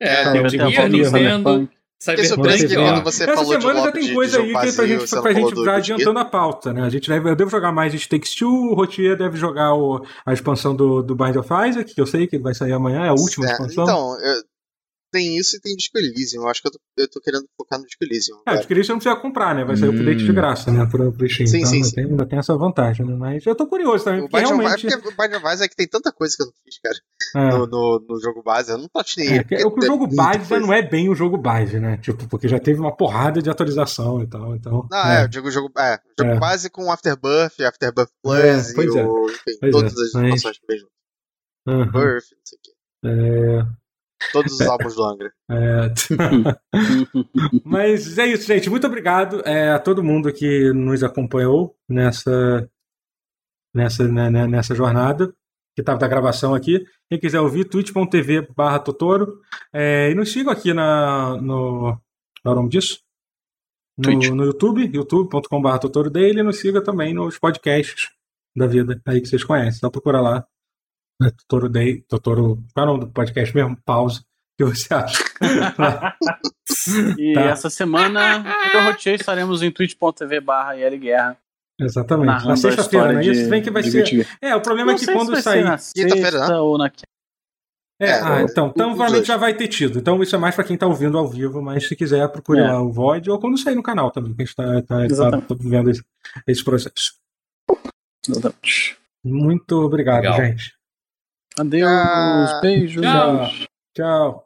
É, Guilty Gear, Nintendo. Cyberpunk, que quando você Essa falou semana já tem coisa aí que pra gente, pra gente já adiantando a pauta, né? A gente deve, eu devo jogar mais It Takes Two, o Rotier deve jogar o, a expansão do, do Bind of Isaac, que eu sei que vai sair amanhã, é a última expansão. Então, eu, tem isso e tem Disco Elysium. Eu acho que eu tô, eu tô querendo focar no Disco Elysium. É, o Disco Elysium não precisa comprar, né? Vai sair hum. o update de graça, né? Pro, pro Steam. Sim, então, sim, ainda, sim. Tem, ainda tem essa vantagem, né? Mas eu tô curioso também. O Bind realmente... of, o of Isaac é que tem tanta coisa que eu não fiz, cara. É. No, no, no, jogo base. Eu não platinei. É, que, o, jogo base já não é bem o jogo base, né? Tipo, porque já teve uma porrada de atualização e tal. Então, não, é, é eu digo jogo, é, jogo é. base com Afterbirth, Afterbirth Plus é, pois e o, enfim, pois todas as vem junto. Uhum. Birth, não sei o quê. É. Todos os álbuns do Angra. É. Mas é isso, gente. Muito obrigado é, a todo mundo que nos acompanhou nessa nessa, né, né nessa jornada que estava da gravação aqui. Quem quiser ouvir, twitch.tv barra Totoro. É, e nos sigam aqui na, no. Qual é o nome disso? No, no YouTube, youtube.com.br Totoro Daily, e nos siga também nos podcasts da vida aí que vocês conhecem. Então procura lá. Né, Totoro Day, Totoro. Qual é o nome do podcast mesmo? Pausa. O que você acha? e tá. essa semana, eu roteei, estaremos em twitch.tv barra Guerra. Exatamente. Na sexta-feira, né? Isso vem que vai ser. É, o problema não é que quando sair. Quinta-feira, né? Ou na é, é, ah, então, então provavelmente já vai ter tido. Então isso é mais para quem tá ouvindo ao vivo, mas se quiser, procure é. lá o Void ou quando sair no canal também, que a gente tá, tá, tá, tá vivendo esse, esse processo. Exatamente. Muito obrigado, Legal. gente. Adeus, ah, beijos. Tchau. Tchau.